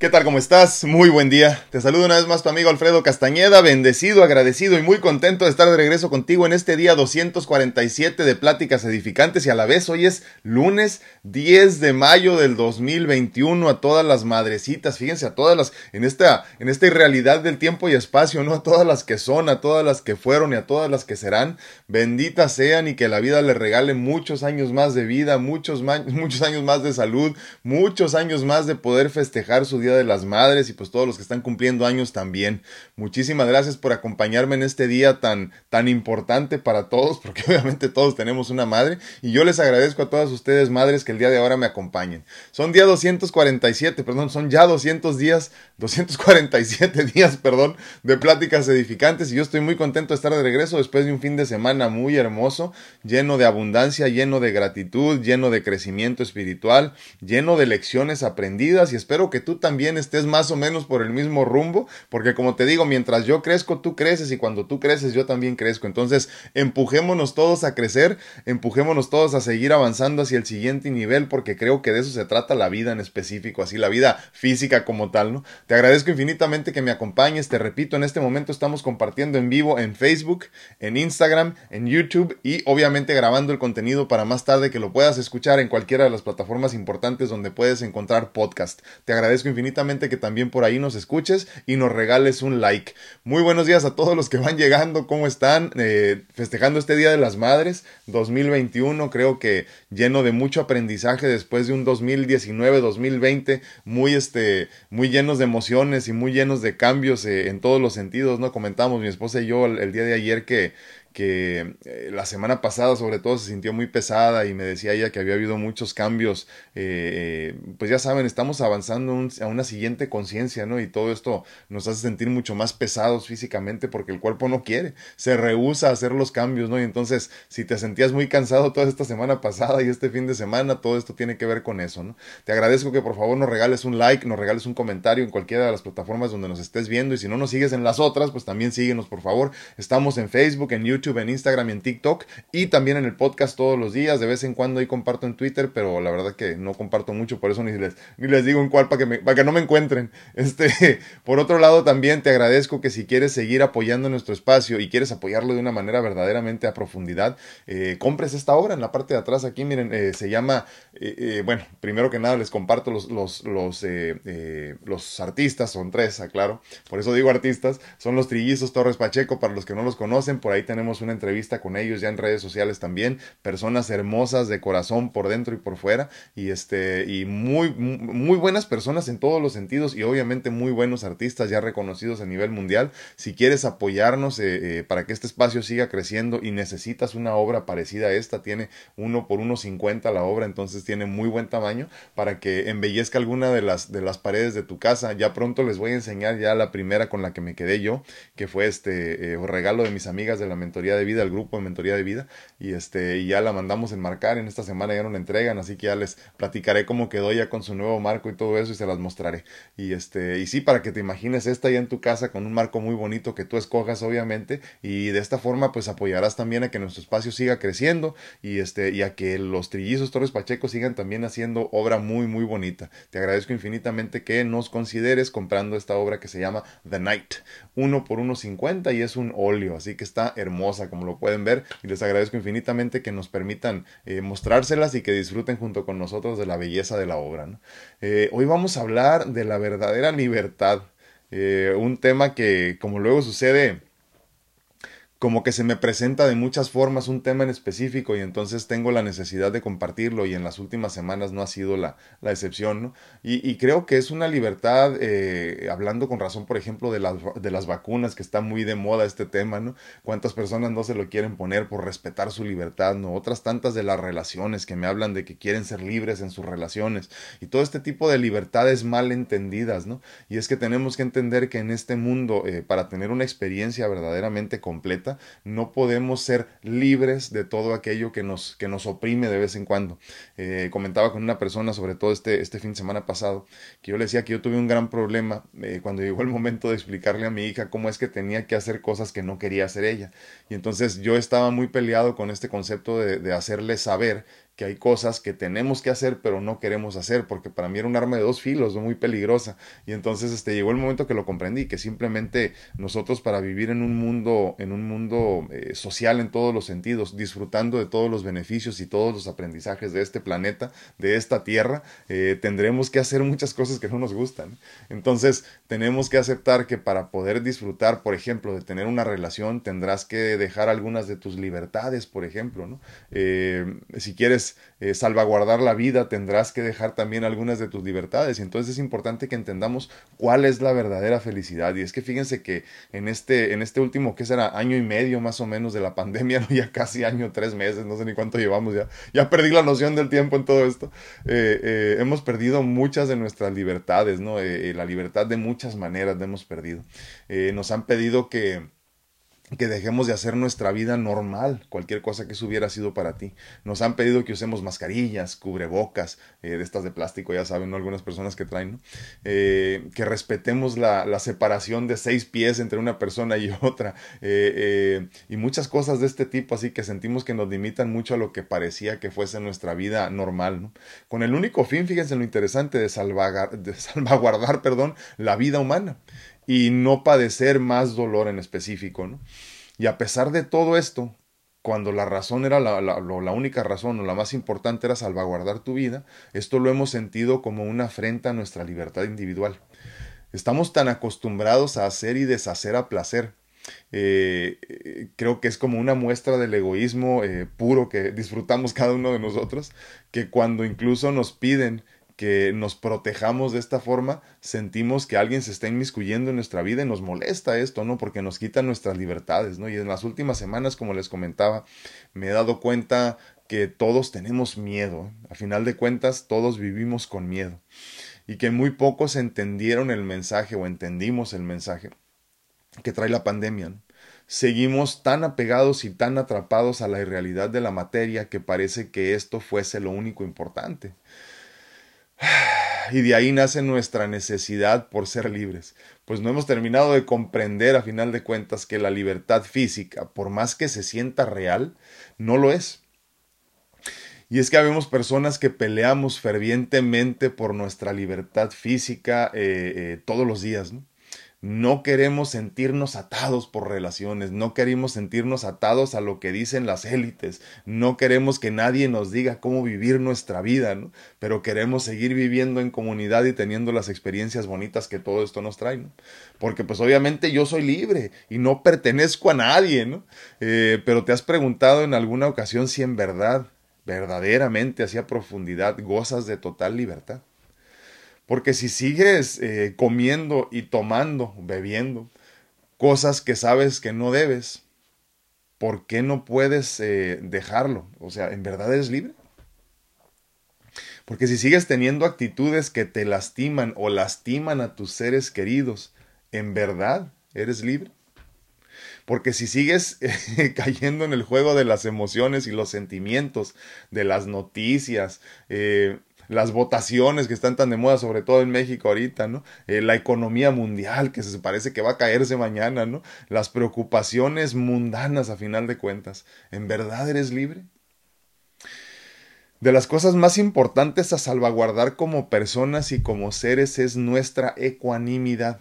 ¿Qué tal? ¿Cómo estás? Muy buen día. Te saludo una vez más tu amigo Alfredo Castañeda, bendecido, agradecido y muy contento de estar de regreso contigo en este día 247 de Pláticas Edificantes y a la vez hoy es lunes 10 de mayo del 2021 a todas las madrecitas, fíjense a todas las en esta en esta irrealidad del tiempo y espacio, no a todas las que son, a todas las que fueron y a todas las que serán, benditas sean y que la vida les regale muchos años más de vida, muchos muchos años más de salud, muchos años más de poder festejar su día de las Madres y pues todos los que están cumpliendo años también. Muchísimas gracias por acompañarme en este día tan, tan importante para todos, porque obviamente todos tenemos una madre y yo les agradezco a todas ustedes madres que el día de ahora me acompañen. Son día 247, perdón, son ya 200 días, 247 días, perdón, de pláticas edificantes y yo estoy muy contento de estar de regreso después de un fin de semana muy hermoso, lleno de abundancia, lleno de gratitud, lleno de crecimiento espiritual, lleno de lecciones aprendidas y espero que tú también estés más o menos por el mismo rumbo, porque como te digo, mientras yo crezco, tú creces y cuando tú creces, yo también crezco. Entonces, empujémonos todos a crecer, empujémonos todos a seguir avanzando hacia el siguiente nivel, porque creo que de eso se trata la vida en específico, así la vida física como tal, ¿no? Te agradezco infinitamente que me acompañes, te repito, en este momento estamos compartiendo en vivo en Facebook, en Instagram, en YouTube y obviamente grabando el contenido para más tarde que lo puedas escuchar en cualquiera de las plataformas importantes donde puedes encontrar podcast. Te agradezco infinitamente que también por ahí nos escuches y nos regales un like. Muy buenos días a todos los que van llegando, ¿cómo están? Eh, festejando este Día de las Madres 2021, creo que lleno de mucho aprendizaje después de un 2019-2020 muy, este, muy llenos de emociones y muy llenos de cambios eh, en todos los sentidos, ¿no? Comentamos mi esposa y yo el día de ayer que que eh, la semana pasada sobre todo se sintió muy pesada y me decía ella que había habido muchos cambios, eh, eh, pues ya saben, estamos avanzando a una siguiente conciencia, ¿no? Y todo esto nos hace sentir mucho más pesados físicamente porque el cuerpo no quiere, se rehúsa a hacer los cambios, ¿no? Y entonces, si te sentías muy cansado toda esta semana pasada y este fin de semana, todo esto tiene que ver con eso, ¿no? Te agradezco que por favor nos regales un like, nos regales un comentario en cualquiera de las plataformas donde nos estés viendo y si no nos sigues en las otras, pues también síguenos, por favor. Estamos en Facebook, en YouTube, en Instagram y en TikTok y también en el podcast todos los días. De vez en cuando ahí comparto en Twitter, pero la verdad que no comparto mucho, por eso ni les, ni les digo en cuál para que, me, para que no me encuentren. Este, por otro lado, también te agradezco que si quieres seguir apoyando nuestro espacio y quieres apoyarlo de una manera verdaderamente a profundidad, eh, compres esta obra en la parte de atrás aquí, miren, eh, se llama, eh, bueno, primero que nada les comparto los, los, los, los artistas, son tres, aclaro, por eso digo artistas, son los Trillizos Torres Pacheco, para los que no los conocen, por ahí tenemos una entrevista con ellos ya en redes sociales también, personas hermosas de corazón por dentro y por fuera y este y muy muy buenas personas en todos los sentidos y obviamente muy buenos artistas ya reconocidos a nivel mundial. Si quieres apoyarnos eh, eh, para que este espacio siga creciendo y necesitas una obra parecida a esta, tiene uno por uno cincuenta la obra, entonces tiene muy buen tamaño para que embellezca alguna de las de las paredes de tu casa. Ya pronto les voy a enseñar ya la primera con la que me quedé yo, que fue este eh, regalo de mis amigas de la mentoría de vida, el grupo de mentoría de vida, y este, y ya la mandamos enmarcar, en esta semana ya no la entregan, así que ya les platicaré cómo quedó ya con su nuevo marco y todo eso y se las mostraré. Y este, y sí, para que te imagines esta ya en tu casa con un marco muy bonito que tú escojas, obviamente, y de esta forma pues apoyarás también a que nuestro espacio siga creciendo y este, y a que los trillizos Torres Pacheco sigan también haciendo obra muy, muy bonita. Te agradezco infinitamente que nos consideres comprando esta obra que se llama The Night, uno por uno cincuenta y es un óleo, así que está hermoso como lo pueden ver, y les agradezco infinitamente que nos permitan eh, mostrárselas y que disfruten junto con nosotros de la belleza de la obra. Eh, hoy vamos a hablar de la verdadera libertad, eh, un tema que, como luego sucede, como que se me presenta de muchas formas un tema en específico y entonces tengo la necesidad de compartirlo y en las últimas semanas no ha sido la, la excepción, ¿no? Y, creo que es una libertad, eh, hablando con razón, por ejemplo, de las, de las vacunas, que está muy de moda este tema, ¿no? Cuántas personas no se lo quieren poner por respetar su libertad, ¿no? Otras tantas de las relaciones que me hablan de que quieren ser libres en sus relaciones y todo este tipo de libertades mal entendidas, ¿no? Y es que tenemos que entender que en este mundo, eh, para tener una experiencia verdaderamente completa, no podemos ser libres de todo aquello que nos, que nos oprime de vez en cuando. Eh, comentaba con una persona, sobre todo este, este fin de semana pasado, que yo le decía que yo tuve un gran problema eh, cuando llegó el momento de explicarle a mi hija cómo es que tenía que hacer cosas que no quería hacer ella. Y entonces yo estaba muy peleado con este concepto de, de hacerle saber que hay cosas que tenemos que hacer pero no queremos hacer, porque para mí era un arma de dos filos, muy peligrosa. Y entonces este, llegó el momento que lo comprendí, que simplemente nosotros para vivir en un mundo, en un mundo eh, social en todos los sentidos, disfrutando de todos los beneficios y todos los aprendizajes de este planeta, de esta tierra, eh, tendremos que hacer muchas cosas que no nos gustan. Entonces tenemos que aceptar que para poder disfrutar, por ejemplo, de tener una relación, tendrás que dejar algunas de tus libertades, por ejemplo, ¿no? Eh, si quieres eh, salvaguardar la vida, tendrás que dejar también algunas de tus libertades. Y entonces es importante que entendamos cuál es la verdadera felicidad. Y es que fíjense que en este, en este último, que será? Año y medio más o menos de la pandemia, ya casi año, tres meses, no sé ni cuánto llevamos ya. Ya perdí la noción del tiempo en todo esto. Eh, eh, hemos perdido muchas de nuestras libertades, ¿no? la libertad de muchas maneras la hemos perdido. nos han pedido que que dejemos de hacer nuestra vida normal, cualquier cosa que eso hubiera sido para ti. Nos han pedido que usemos mascarillas, cubrebocas, eh, de estas de plástico, ya saben, ¿no? algunas personas que traen. Eh, que respetemos la, separación de seis pies entre una persona y otra, eh, y muchas cosas de este tipo, así que sentimos que nos limitan mucho a lo que parecía que fuese nuestra vida normal, ¿no? Con el único fin, fíjense lo interesante, de, de salvaguardar perdón, la vida humana y no padecer más dolor en específico. ¿no? Y a pesar de todo esto, cuando la razón era la, única razón o la más importante era salvaguardar tu vida, esto lo hemos sentido como una afrenta a nuestra libertad individual. Estamos tan acostumbrados a hacer y deshacer a placer. Eh, creo que es como una muestra del egoísmo eh, puro que disfrutamos cada uno de nosotros, que cuando incluso nos piden que nos protejamos de esta forma, sentimos que alguien se está inmiscuyendo en nuestra vida y nos molesta esto, ¿no? Porque nos quita nuestras libertades, ¿no? Y en las últimas semanas, como les comentaba, me he dado cuenta que todos tenemos miedo. A final de cuentas, todos vivimos con miedo. Y que muy pocos entendieron el mensaje o entendimos el mensaje que trae la pandemia. Seguimos tan apegados y tan atrapados a la irrealidad de la materia que parece que esto fuese lo único importante. Y de ahí nace nuestra necesidad por ser libres, pues no hemos terminado de comprender a final de cuentas que la libertad física, por más que se sienta real, no lo es. Y es que habemos personas que peleamos fervientemente por nuestra libertad física eh, eh, todos los días, ¿no? No queremos sentirnos atados por relaciones, no queremos sentirnos atados a lo que dicen las élites, no queremos que nadie nos diga cómo vivir nuestra vida, ¿no? pero queremos seguir viviendo en comunidad y teniendo las experiencias bonitas que todo esto nos trae, ¿no? porque pues obviamente yo soy libre y no pertenezco a nadie, ¿no? Eh, pero te has preguntado en alguna ocasión si en verdad, verdaderamente, hacia profundidad, gozas de total libertad. Porque si sigues eh, comiendo y tomando, bebiendo, cosas que sabes que no debes, ¿por qué no puedes eh, dejarlo? O sea, ¿en verdad eres libre? Porque si sigues teniendo actitudes que te lastiman o lastiman a tus seres queridos, ¿en verdad eres libre? Porque si sigues eh, cayendo en el juego de las emociones y los sentimientos, de las noticias, las votaciones que están tan de moda, sobre todo en México ahorita, ¿no? Eh, la economía mundial que se parece que va a caerse mañana, ¿no? Las preocupaciones mundanas a final de cuentas. ¿En verdad eres libre? De las cosas más importantes a salvaguardar como personas y como seres es nuestra ecuanimidad.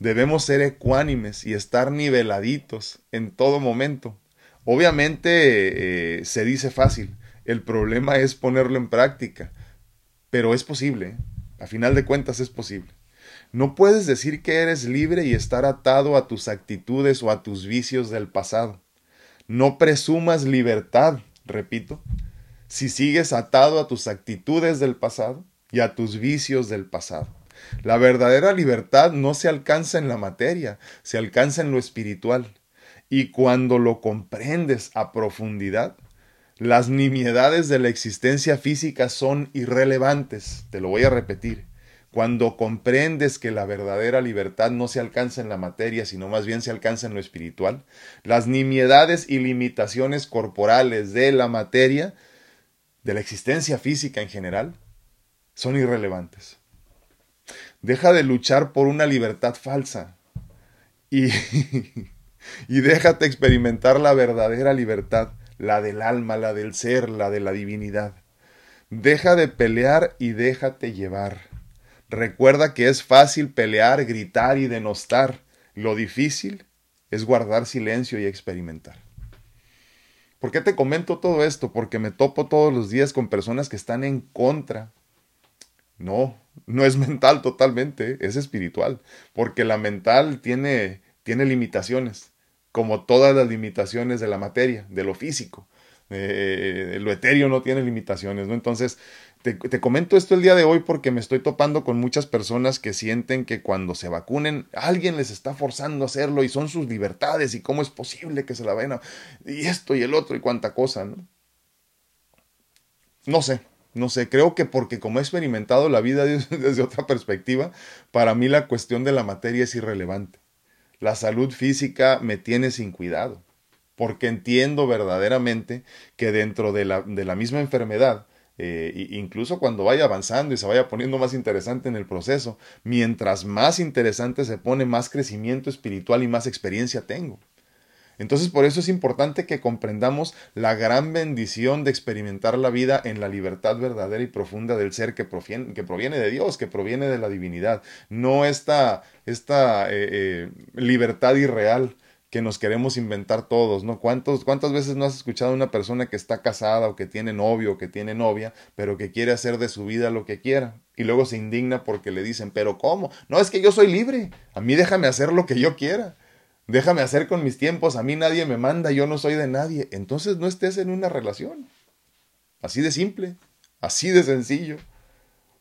Debemos ser ecuánimes y estar niveladitos en todo momento. Obviamente eh, se dice fácil, el problema es ponerlo en práctica. Pero es posible, a final de cuentas es posible. No puedes decir que eres libre y estar atado a tus actitudes o a tus vicios del pasado. No presumas libertad, repito, si sigues atado a tus actitudes del pasado y a tus vicios del pasado. La verdadera libertad no se alcanza en la materia, se alcanza en lo espiritual. Y cuando lo comprendes a profundidad, las nimiedades de la existencia física son irrelevantes, te lo voy a repetir. Cuando comprendes que la verdadera libertad no se alcanza en la materia, sino más bien se alcanza en lo espiritual, las nimiedades y limitaciones corporales de la materia, de la existencia física en general, son irrelevantes. Deja de luchar por una libertad falsa y, déjate experimentar la verdadera libertad la del alma, la del ser, la de la divinidad. Deja de pelear y déjate llevar. Recuerda que es fácil pelear, gritar y denostar. Lo difícil es guardar silencio y experimentar. ¿Por qué te comento todo esto? Porque me topo todos los días con personas que están en contra. No, no es mental totalmente, es espiritual, porque la mental tiene, tiene limitaciones, como todas las limitaciones de la materia, de lo físico. Eh, lo etéreo no tiene limitaciones, ¿no? Entonces, te, comento esto el día de hoy porque me estoy topando con muchas personas que sienten que cuando se vacunen alguien les está forzando a hacerlo y son sus libertades y cómo es posible que se la vayan a... y esto y el otro y cuánta cosa, ¿no? No sé, no sé, creo que porque como he experimentado la vida desde otra perspectiva, para mí la cuestión de la materia es irrelevante. La salud física me tiene sin cuidado, porque entiendo verdaderamente que dentro de la, de la misma enfermedad eh, incluso cuando vaya avanzando y se vaya poniendo más interesante en el proceso, mientras más interesante se pone, más crecimiento espiritual y más experiencia tengo. Entonces por eso es importante que comprendamos la gran bendición de experimentar la vida en la libertad verdadera y profunda del ser que proviene, que proviene de Dios, que proviene de la divinidad, no esta, esta eh, eh, libertad irreal que nos queremos inventar todos, ¿no? ¿Cuántos, ¿Cuántas veces no has escuchado a una persona que está casada o que tiene novio o que tiene novia, pero que quiere hacer de su vida lo que quiera? Y luego se indigna porque le dicen, pero ¿cómo? No, es que yo soy libre, a mí déjame hacer lo que yo quiera, déjame hacer con mis tiempos, a mí nadie me manda, yo no soy de nadie. Entonces no estés en una relación. Así de simple, así de sencillo.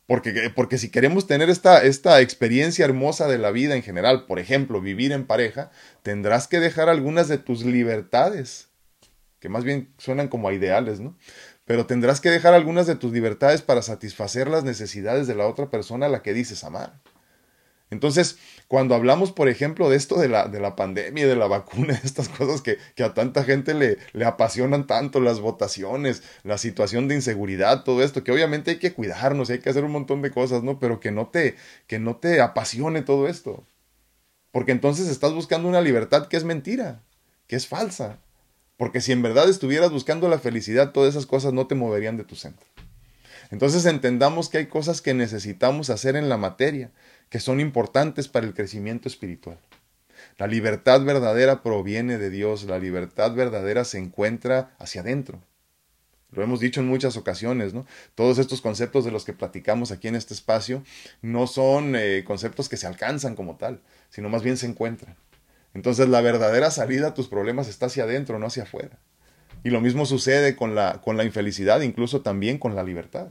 Porque, porque si queremos tener esta, esta experiencia hermosa de la vida en general, por ejemplo, vivir en pareja, tendrás que dejar algunas de tus libertades, que más bien suenan como a ideales, ¿no? Pero tendrás que dejar algunas de tus libertades para satisfacer las necesidades de la otra persona a la que dices amar. Entonces, cuando hablamos, por ejemplo, de esto de la, de la pandemia, de la vacuna, estas cosas que, que a tanta gente le, le, apasionan tanto, las votaciones, la situación de inseguridad, todo esto, que obviamente hay que cuidarnos, hay que hacer un montón de cosas, ¿no? Pero que no te, que no te apasione todo esto. Porque entonces estás buscando una libertad que es mentira, que es falsa. Porque si en verdad estuvieras buscando la felicidad, todas esas cosas no te moverían de tu centro. Entonces entendamos que hay cosas que necesitamos hacer en la materia que son importantes para el crecimiento espiritual. La libertad verdadera proviene de Dios, la libertad verdadera se encuentra hacia adentro. Lo hemos dicho en muchas ocasiones, ¿no? Todos estos conceptos de los que platicamos aquí en este espacio no son eh, conceptos que se alcanzan como tal, sino más bien se encuentran. Entonces la verdadera salida a tus problemas está hacia adentro, no hacia afuera. Y lo mismo sucede con la, con la infelicidad, incluso también con la libertad.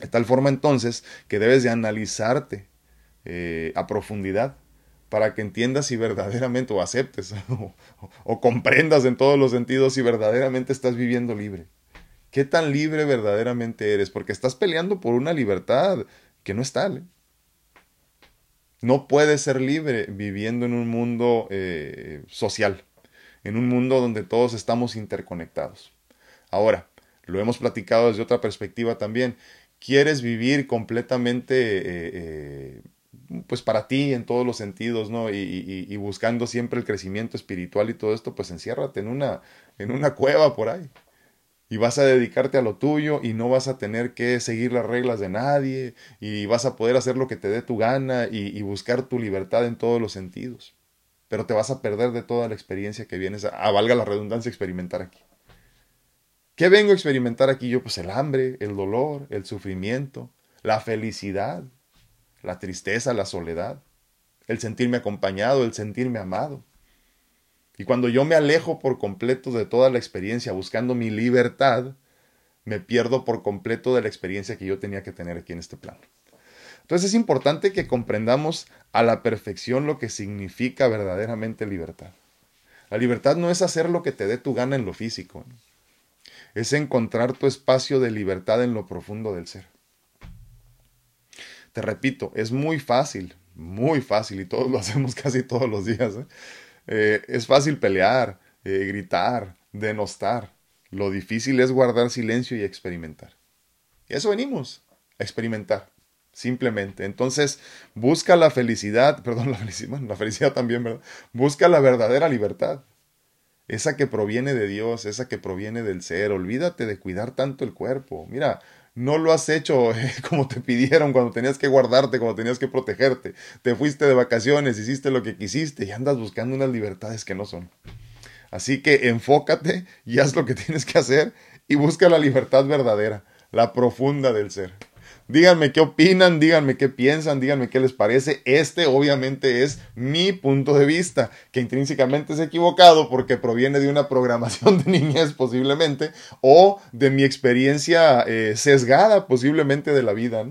De tal forma entonces que debes de analizarte eh, a profundidad para que entiendas si verdaderamente o aceptes o, comprendas en todos los sentidos si verdaderamente estás viviendo libre. ¿Qué tan libre verdaderamente eres? Porque estás peleando por una libertad que no es tal. ¿eh? No puedes ser libre viviendo en un mundo eh, social, en un mundo donde todos estamos interconectados. Ahora, lo hemos platicado desde otra perspectiva también. ¿Quieres vivir completamente pues para ti en todos los sentidos, ¿no? Y, buscando siempre el crecimiento espiritual y todo esto, pues enciérrate en una, en una cueva por ahí. Y vas a dedicarte a lo tuyo y no vas a tener que seguir las reglas de nadie y vas a poder hacer lo que te dé tu gana y, buscar tu libertad en todos los sentidos. Pero te vas a perder de toda la experiencia que vienes a, valga la redundancia, experimentar aquí. ¿Qué vengo a experimentar aquí yo? Pues el hambre, el dolor, el sufrimiento, la felicidad, la tristeza, la soledad, el sentirme acompañado, el sentirme amado. Y cuando yo me alejo por completo de toda la experiencia buscando mi libertad, me pierdo por completo de la experiencia que yo tenía que tener aquí en este plano. Entonces es importante que comprendamos a la perfección lo que significa verdaderamente libertad. La libertad no es hacer lo que te dé tu gana en lo físico, es encontrar tu espacio de libertad en lo profundo del ser. Te repito, es muy fácil, muy fácil, y todos lo hacemos casi todos los días. ¿eh? Eh, es fácil pelear, eh, gritar, denostar. Lo difícil es guardar silencio y experimentar. Y eso venimos, a experimentar, simplemente. Entonces, busca la felicidad, perdón, la felicidad, la felicidad también, ¿verdad? Busca la verdadera libertad. esa que proviene de Dios, esa que proviene del ser. Olvídate de cuidar tanto el cuerpo. Mira, no lo has hecho como te pidieron cuando tenías que guardarte, cuando tenías que protegerte. Te fuiste de vacaciones, hiciste lo que quisiste y andas buscando unas libertades que no son. Así que enfócate y haz lo que tienes que hacer y busca la libertad verdadera, la profunda del ser. Díganme qué opinan, díganme qué piensan, díganme qué les parece. Este obviamente es mi punto de vista, que intrínsecamente es equivocado porque proviene de una programación de niñez posiblemente o de mi experiencia eh, sesgada posiblemente de la vida.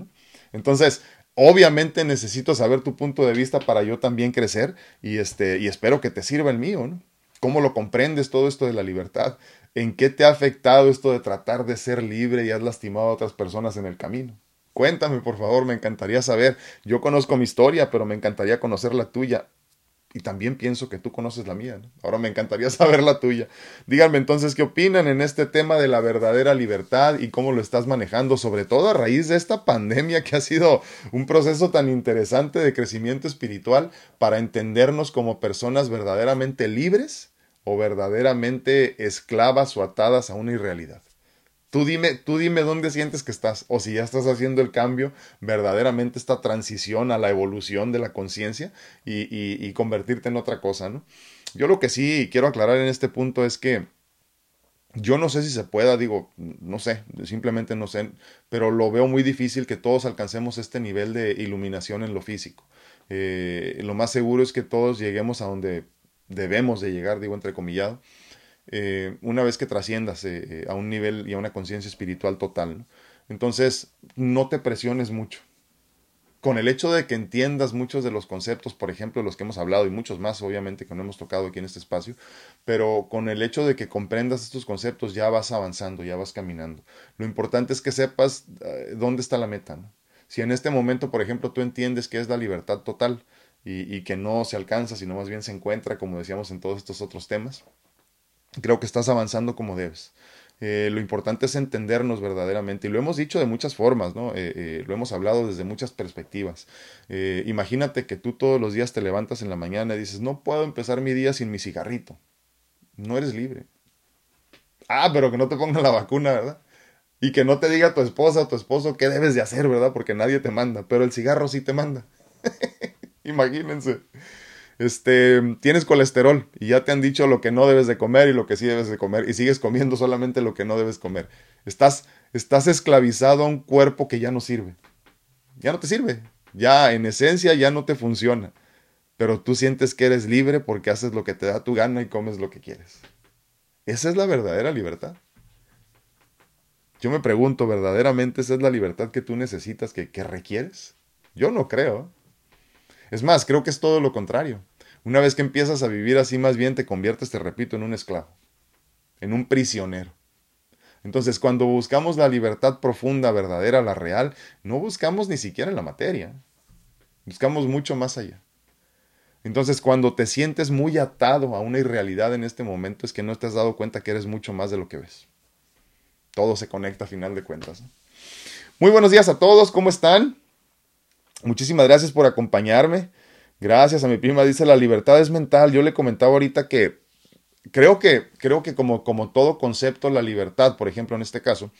Entonces, obviamente necesito saber tu punto de vista para yo también crecer y, este, y espero que te sirva el mío. ¿no? ¿Cómo lo comprendes todo esto de la libertad? ¿En qué te ha afectado esto de tratar de ser libre y has lastimado a otras personas en el camino? Cuéntame, por favor, me encantaría saber. Yo conozco mi historia, pero me encantaría conocer la tuya. Y también pienso que tú conoces la mía. Ahora me encantaría saber la tuya. Díganme entonces qué opinan en este tema de la verdadera libertad y cómo lo estás manejando, sobre todo a raíz de esta pandemia que ha sido un proceso tan interesante de crecimiento espiritual para entendernos como personas verdaderamente libres o verdaderamente esclavas o atadas a una irrealidad. Tú dime, tú dime dónde sientes que estás, o si ya estás haciendo el cambio, verdaderamente esta transición a la evolución de la conciencia y, convertirte en otra cosa, ¿no? Yo lo que sí quiero aclarar en este punto es que yo no sé si se pueda, digo, no sé, simplemente no sé, pero lo veo muy difícil que todos alcancemos este nivel de iluminación en lo físico. Eh, lo más seguro es que todos lleguemos a donde debemos de llegar, digo entrecomillado, eh, una vez que trasciendas eh, eh, a un nivel y a una conciencia espiritual total. Entonces, no te presiones mucho. Con el hecho de que entiendas muchos de los conceptos, por ejemplo, los que hemos hablado y muchos más, obviamente, que no hemos tocado aquí en este espacio, pero con el hecho de que comprendas estos conceptos ya vas avanzando, ya vas caminando. Lo importante es que sepas dónde está la meta. Si en este momento, por ejemplo, tú entiendes que es la libertad total y, y que no se alcanza, sino más bien se encuentra, como decíamos en todos estos otros temas, creo que estás avanzando como debes. Eh, lo importante es entendernos verdaderamente y lo hemos dicho de muchas formas, ¿no? Eh, eh, lo hemos hablado desde muchas perspectivas. imagínate que tú todos los días te levantas en la mañana y dices, no puedo empezar mi día sin mi cigarrito. No eres libre. Ah, pero que no te pongan la vacuna, ¿verdad? Y que no te diga tu esposa o tu esposo qué debes de hacer, ¿verdad? Porque nadie te manda, pero el cigarro sí te manda. Imagínense este, tienes colesterol y ya te han dicho lo que no debes de comer y lo que sí debes de comer y sigues comiendo solamente lo que no debes comer. Estás, estás esclavizado a un cuerpo que ya no sirve. Ya no te sirve. Ya en esencia ya no te funciona. Pero tú sientes que eres libre porque haces lo que te da tu gana y comes lo que quieres. Esa es la verdadera libertad. Yo me pregunto, ¿verdaderamente esa es la libertad que tú necesitas, que, que requieres? Yo no creo. Es más, creo que es todo lo contrario. Una vez que empiezas a vivir así, más bien te conviertes, te repito, en un esclavo, en un prisionero. Entonces, cuando buscamos la libertad profunda, verdadera, la real, no buscamos ni siquiera en la materia. Buscamos mucho más allá. Entonces, cuando te sientes muy atado a una irrealidad en este momento, es que no te has dado cuenta que eres mucho más de lo que ves. Todo se conecta a final de cuentas. Muy buenos días a todos, ¿cómo están? Muchísimas gracias por acompañarme. Gracias a mi prima. Dice, la libertad es mental. Yo le comentaba ahorita que creo que, creo que como, como todo concepto, la libertad, por ejemplo, en este caso,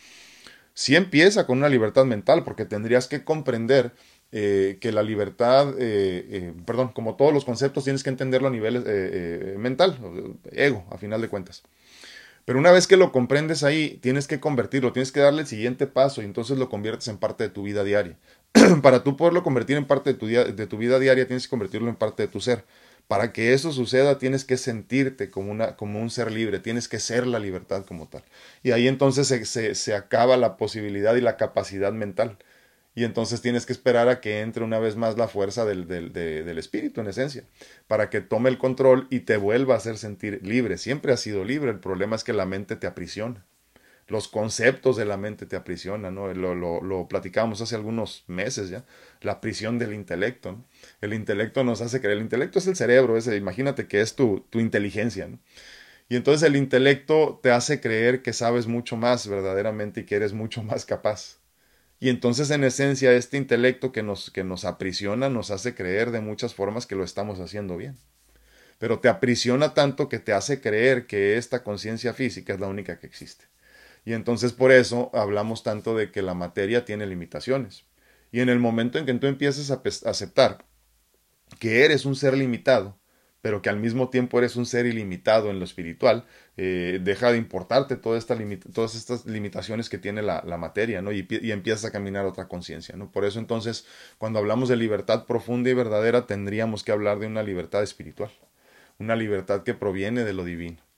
sí empieza con una libertad mental, porque tendrías que comprender eh, que la libertad, eh, eh, perdón, como todos los conceptos, tienes que entenderlo a nivel mental, ego, a final de cuentas. Pero una vez que lo comprendes ahí, tienes que convertirlo, tienes que darle el siguiente paso y entonces lo conviertes en parte de tu vida diaria. para tú poderlo convertir en parte de tu, de tu vida diaria, tienes que convertirlo en parte de tu ser. Para que eso suceda, tienes que sentirte como, una, como un ser libre, tienes que ser la libertad como tal. Y ahí entonces se, se, acaba la posibilidad y la capacidad mental. Y entonces tienes que esperar a que entre una vez más la fuerza del, del, del, espíritu, en esencia, para que tome el control y te vuelva a hacer sentir libre. Siempre has sido libre, el problema es que la mente te aprisiona los conceptos de la mente te aprisionan, ¿no? Lo, platicábamos hace algunos meses ya, la prisión del intelecto. El intelecto nos hace creer, el intelecto es el cerebro, ese, imagínate que es tu, tu inteligencia, ¿no? Y entonces el intelecto te hace creer que sabes mucho más verdaderamente y que eres mucho más capaz. Y entonces en esencia este intelecto que nos, que nos aprisiona nos hace creer de muchas formas que lo estamos haciendo bien. pero te aprisiona tanto que te hace creer que esta conciencia física es la única que existe. Y entonces por eso hablamos tanto de que la materia tiene limitaciones. Y en el momento en que tú empieces a aceptar que eres un ser limitado, pero que al mismo tiempo eres un ser ilimitado en lo espiritual, eh, deja de importarte todas estas limitaciones que tiene la, materia, ¿no? Y, y, empiezas a caminar otra conciencia, ¿no? Por eso entonces, cuando hablamos de libertad profunda y verdadera, tendríamos que hablar de una libertad espiritual, una libertad que proviene de lo divino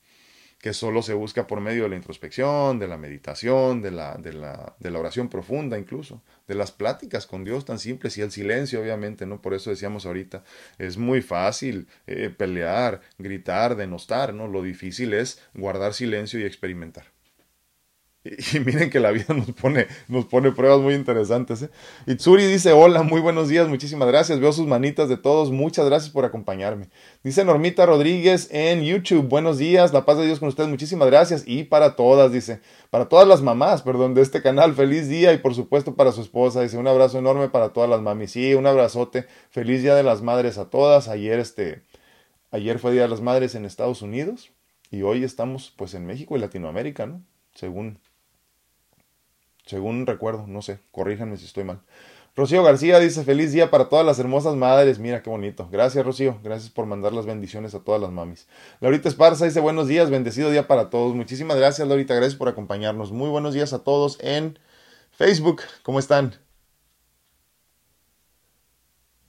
que solo se busca por medio de la introspección, de la meditación, de la, de la, de la oración profunda incluso, de las pláticas con Dios tan simples y el silencio, obviamente, ¿no? Por eso decíamos ahorita, es muy fácil eh, pelear, gritar, denostar, ¿no? Lo difícil es guardar silencio y experimentar. Y, miren que la vida nos pone, nos pone pruebas muy interesantes. ¿eh? Itsuri dice, hola, muy buenos días, muchísimas gracias. Veo sus manitas de todos, muchas gracias por acompañarme. Dice Normita Rodríguez en YouTube, buenos días, la paz de Dios con ustedes, muchísimas gracias. Y para todas, dice, para todas las mamás, perdón, de este canal, feliz día y por supuesto para su esposa. Dice, un abrazo enorme para todas las mamis. Sí, un abrazote, feliz día de las madres a todas. Ayer, este, ayer fue Día de las Madres en Estados Unidos y hoy estamos pues en México y Latinoamérica, ¿no? Según según recuerdo, no sé, corríjanme si estoy mal. Rocío García dice, feliz día para todas las hermosas madres. Mira qué bonito. Gracias, Rocío. Gracias por mandar las bendiciones a todas las mamis. Laurita Esparza dice, buenos días, bendecido día para todos. Muchísimas gracias, Laurita. Gracias por acompañarnos. Muy buenos días a todos en Facebook. ¿Cómo están?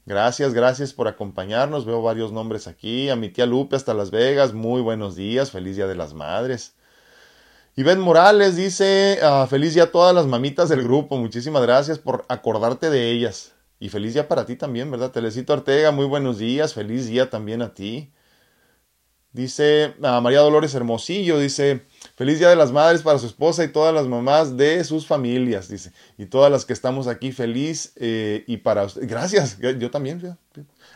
Gracias, gracias por acompañarnos. Veo varios nombres aquí. A mi tía Lupe hasta Las Vegas. Muy buenos días. Feliz día de las madres. Ben Morales dice, ah, feliz día a todas las mamitas del grupo, muchísimas gracias por acordarte de ellas. Y feliz día para ti también, ¿verdad? Telecito Ortega, muy buenos días, feliz día también a ti. Dice ah, María Dolores Hermosillo, dice, feliz día de las madres para su esposa y todas las mamás de sus familias, dice. Y todas las que estamos aquí, feliz eh, y para usted. Gracias, yo también,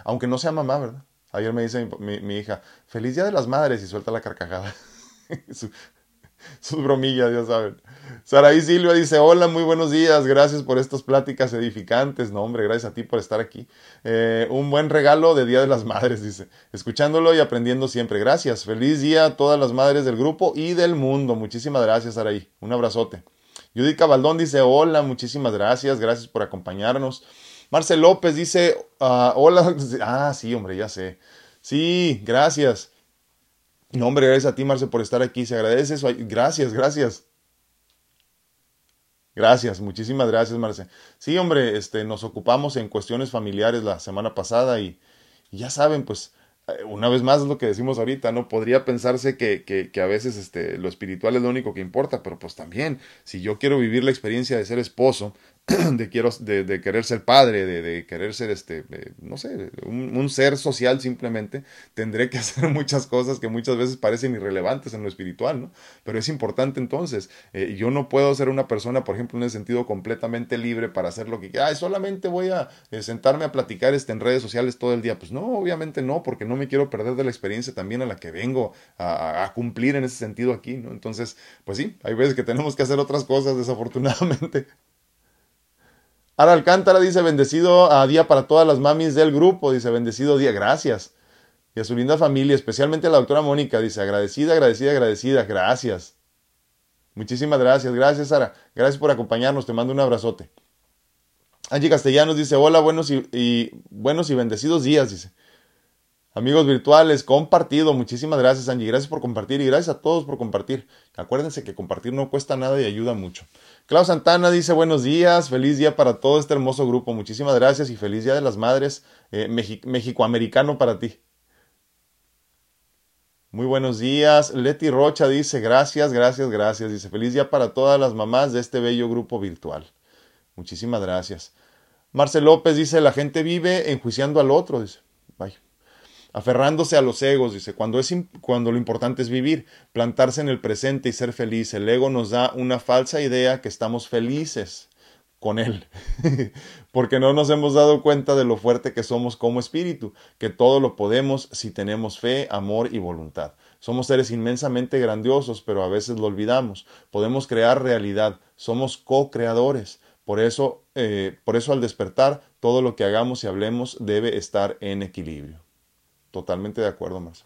aunque no sea mamá, ¿verdad? Ayer me dice mi, mi hija, feliz día de las madres y suelta la carcajada. sus bromillas, ya saben. Saraí Silva dice, hola, muy buenos días, gracias por estas pláticas edificantes. No, hombre, gracias a ti por estar aquí. Eh, un buen regalo de Día de las Madres, dice. Escuchándolo y aprendiendo siempre. Gracias. Feliz día a todas las madres del grupo y del mundo. Muchísimas gracias, Saraí. Un abrazote. Judy Cabaldón dice, hola, muchísimas gracias, gracias por acompañarnos. Marcel López dice, ah, hola, ah, sí, hombre, ya sé. Sí, gracias. No, hombre, gracias a ti, Marce, por estar aquí. Se agradece eso. Gracias, gracias. Gracias, muchísimas gracias, Marce. Sí, hombre, este, nos ocupamos en cuestiones familiares la semana pasada y, y ya saben, pues, eh, una vez más es lo que decimos ahorita, ¿no? Podría pensarse que, que, que, a veces este, lo espiritual es lo único que importa, pero pues también, si yo quiero vivir la experiencia de ser esposo, de, quiero, de, de, querer ser padre, de, querer ser, este, no sé, un, un, ser social simplemente, tendré que hacer muchas cosas que muchas veces parecen irrelevantes en lo espiritual, ¿no? Pero es importante entonces. Eh, yo no puedo ser una persona, por ejemplo, en el sentido completamente libre para hacer lo que quiera. solamente voy a eh, sentarme a platicar este, en redes sociales todo el día. Pues no, obviamente no, porque no me quiero perder de la experiencia también a la que vengo a, a cumplir en ese sentido aquí, ¿no? Entonces, pues sí, hay veces que tenemos que hacer otras cosas, desafortunadamente. Ara Alcántara dice, bendecido a día para todas las mamis del grupo, dice, bendecido día, gracias. Y a su linda familia, especialmente a la doctora Mónica, dice, agradecida, agradecida, agradecida, gracias. Muchísimas gracias, gracias Sara, gracias por acompañarnos, te mando un abrazote. Angie Castellanos dice, hola, buenos y, y buenos y bendecidos días, dice. Amigos virtuales, compartido. Muchísimas gracias, Angie. Gracias por compartir y gracias a todos por compartir. Acuérdense que compartir no cuesta nada y ayuda mucho. Clau Santana dice buenos días, feliz día para todo este hermoso grupo. Muchísimas gracias y feliz día de las madres eh, mexicoamericano para ti. Muy buenos días. Leti Rocha dice gracias, gracias, gracias. Dice feliz día para todas las mamás de este bello grupo virtual. Muchísimas gracias. Marcel López dice la gente vive enjuiciando al otro. Dice, vaya aferrándose a los egos, dice, cuando, es, cuando lo importante es vivir, plantarse en el presente y ser feliz. El ego nos da una falsa idea que estamos felices con él, porque no nos hemos dado cuenta de lo fuerte que somos como espíritu, que todo lo podemos si tenemos fe, amor y voluntad. Somos seres inmensamente grandiosos, pero a veces lo olvidamos. Podemos crear realidad, somos co-creadores. Por eso, eh, por eso al despertar, todo lo que hagamos y hablemos debe estar en equilibrio. Totalmente de acuerdo, más.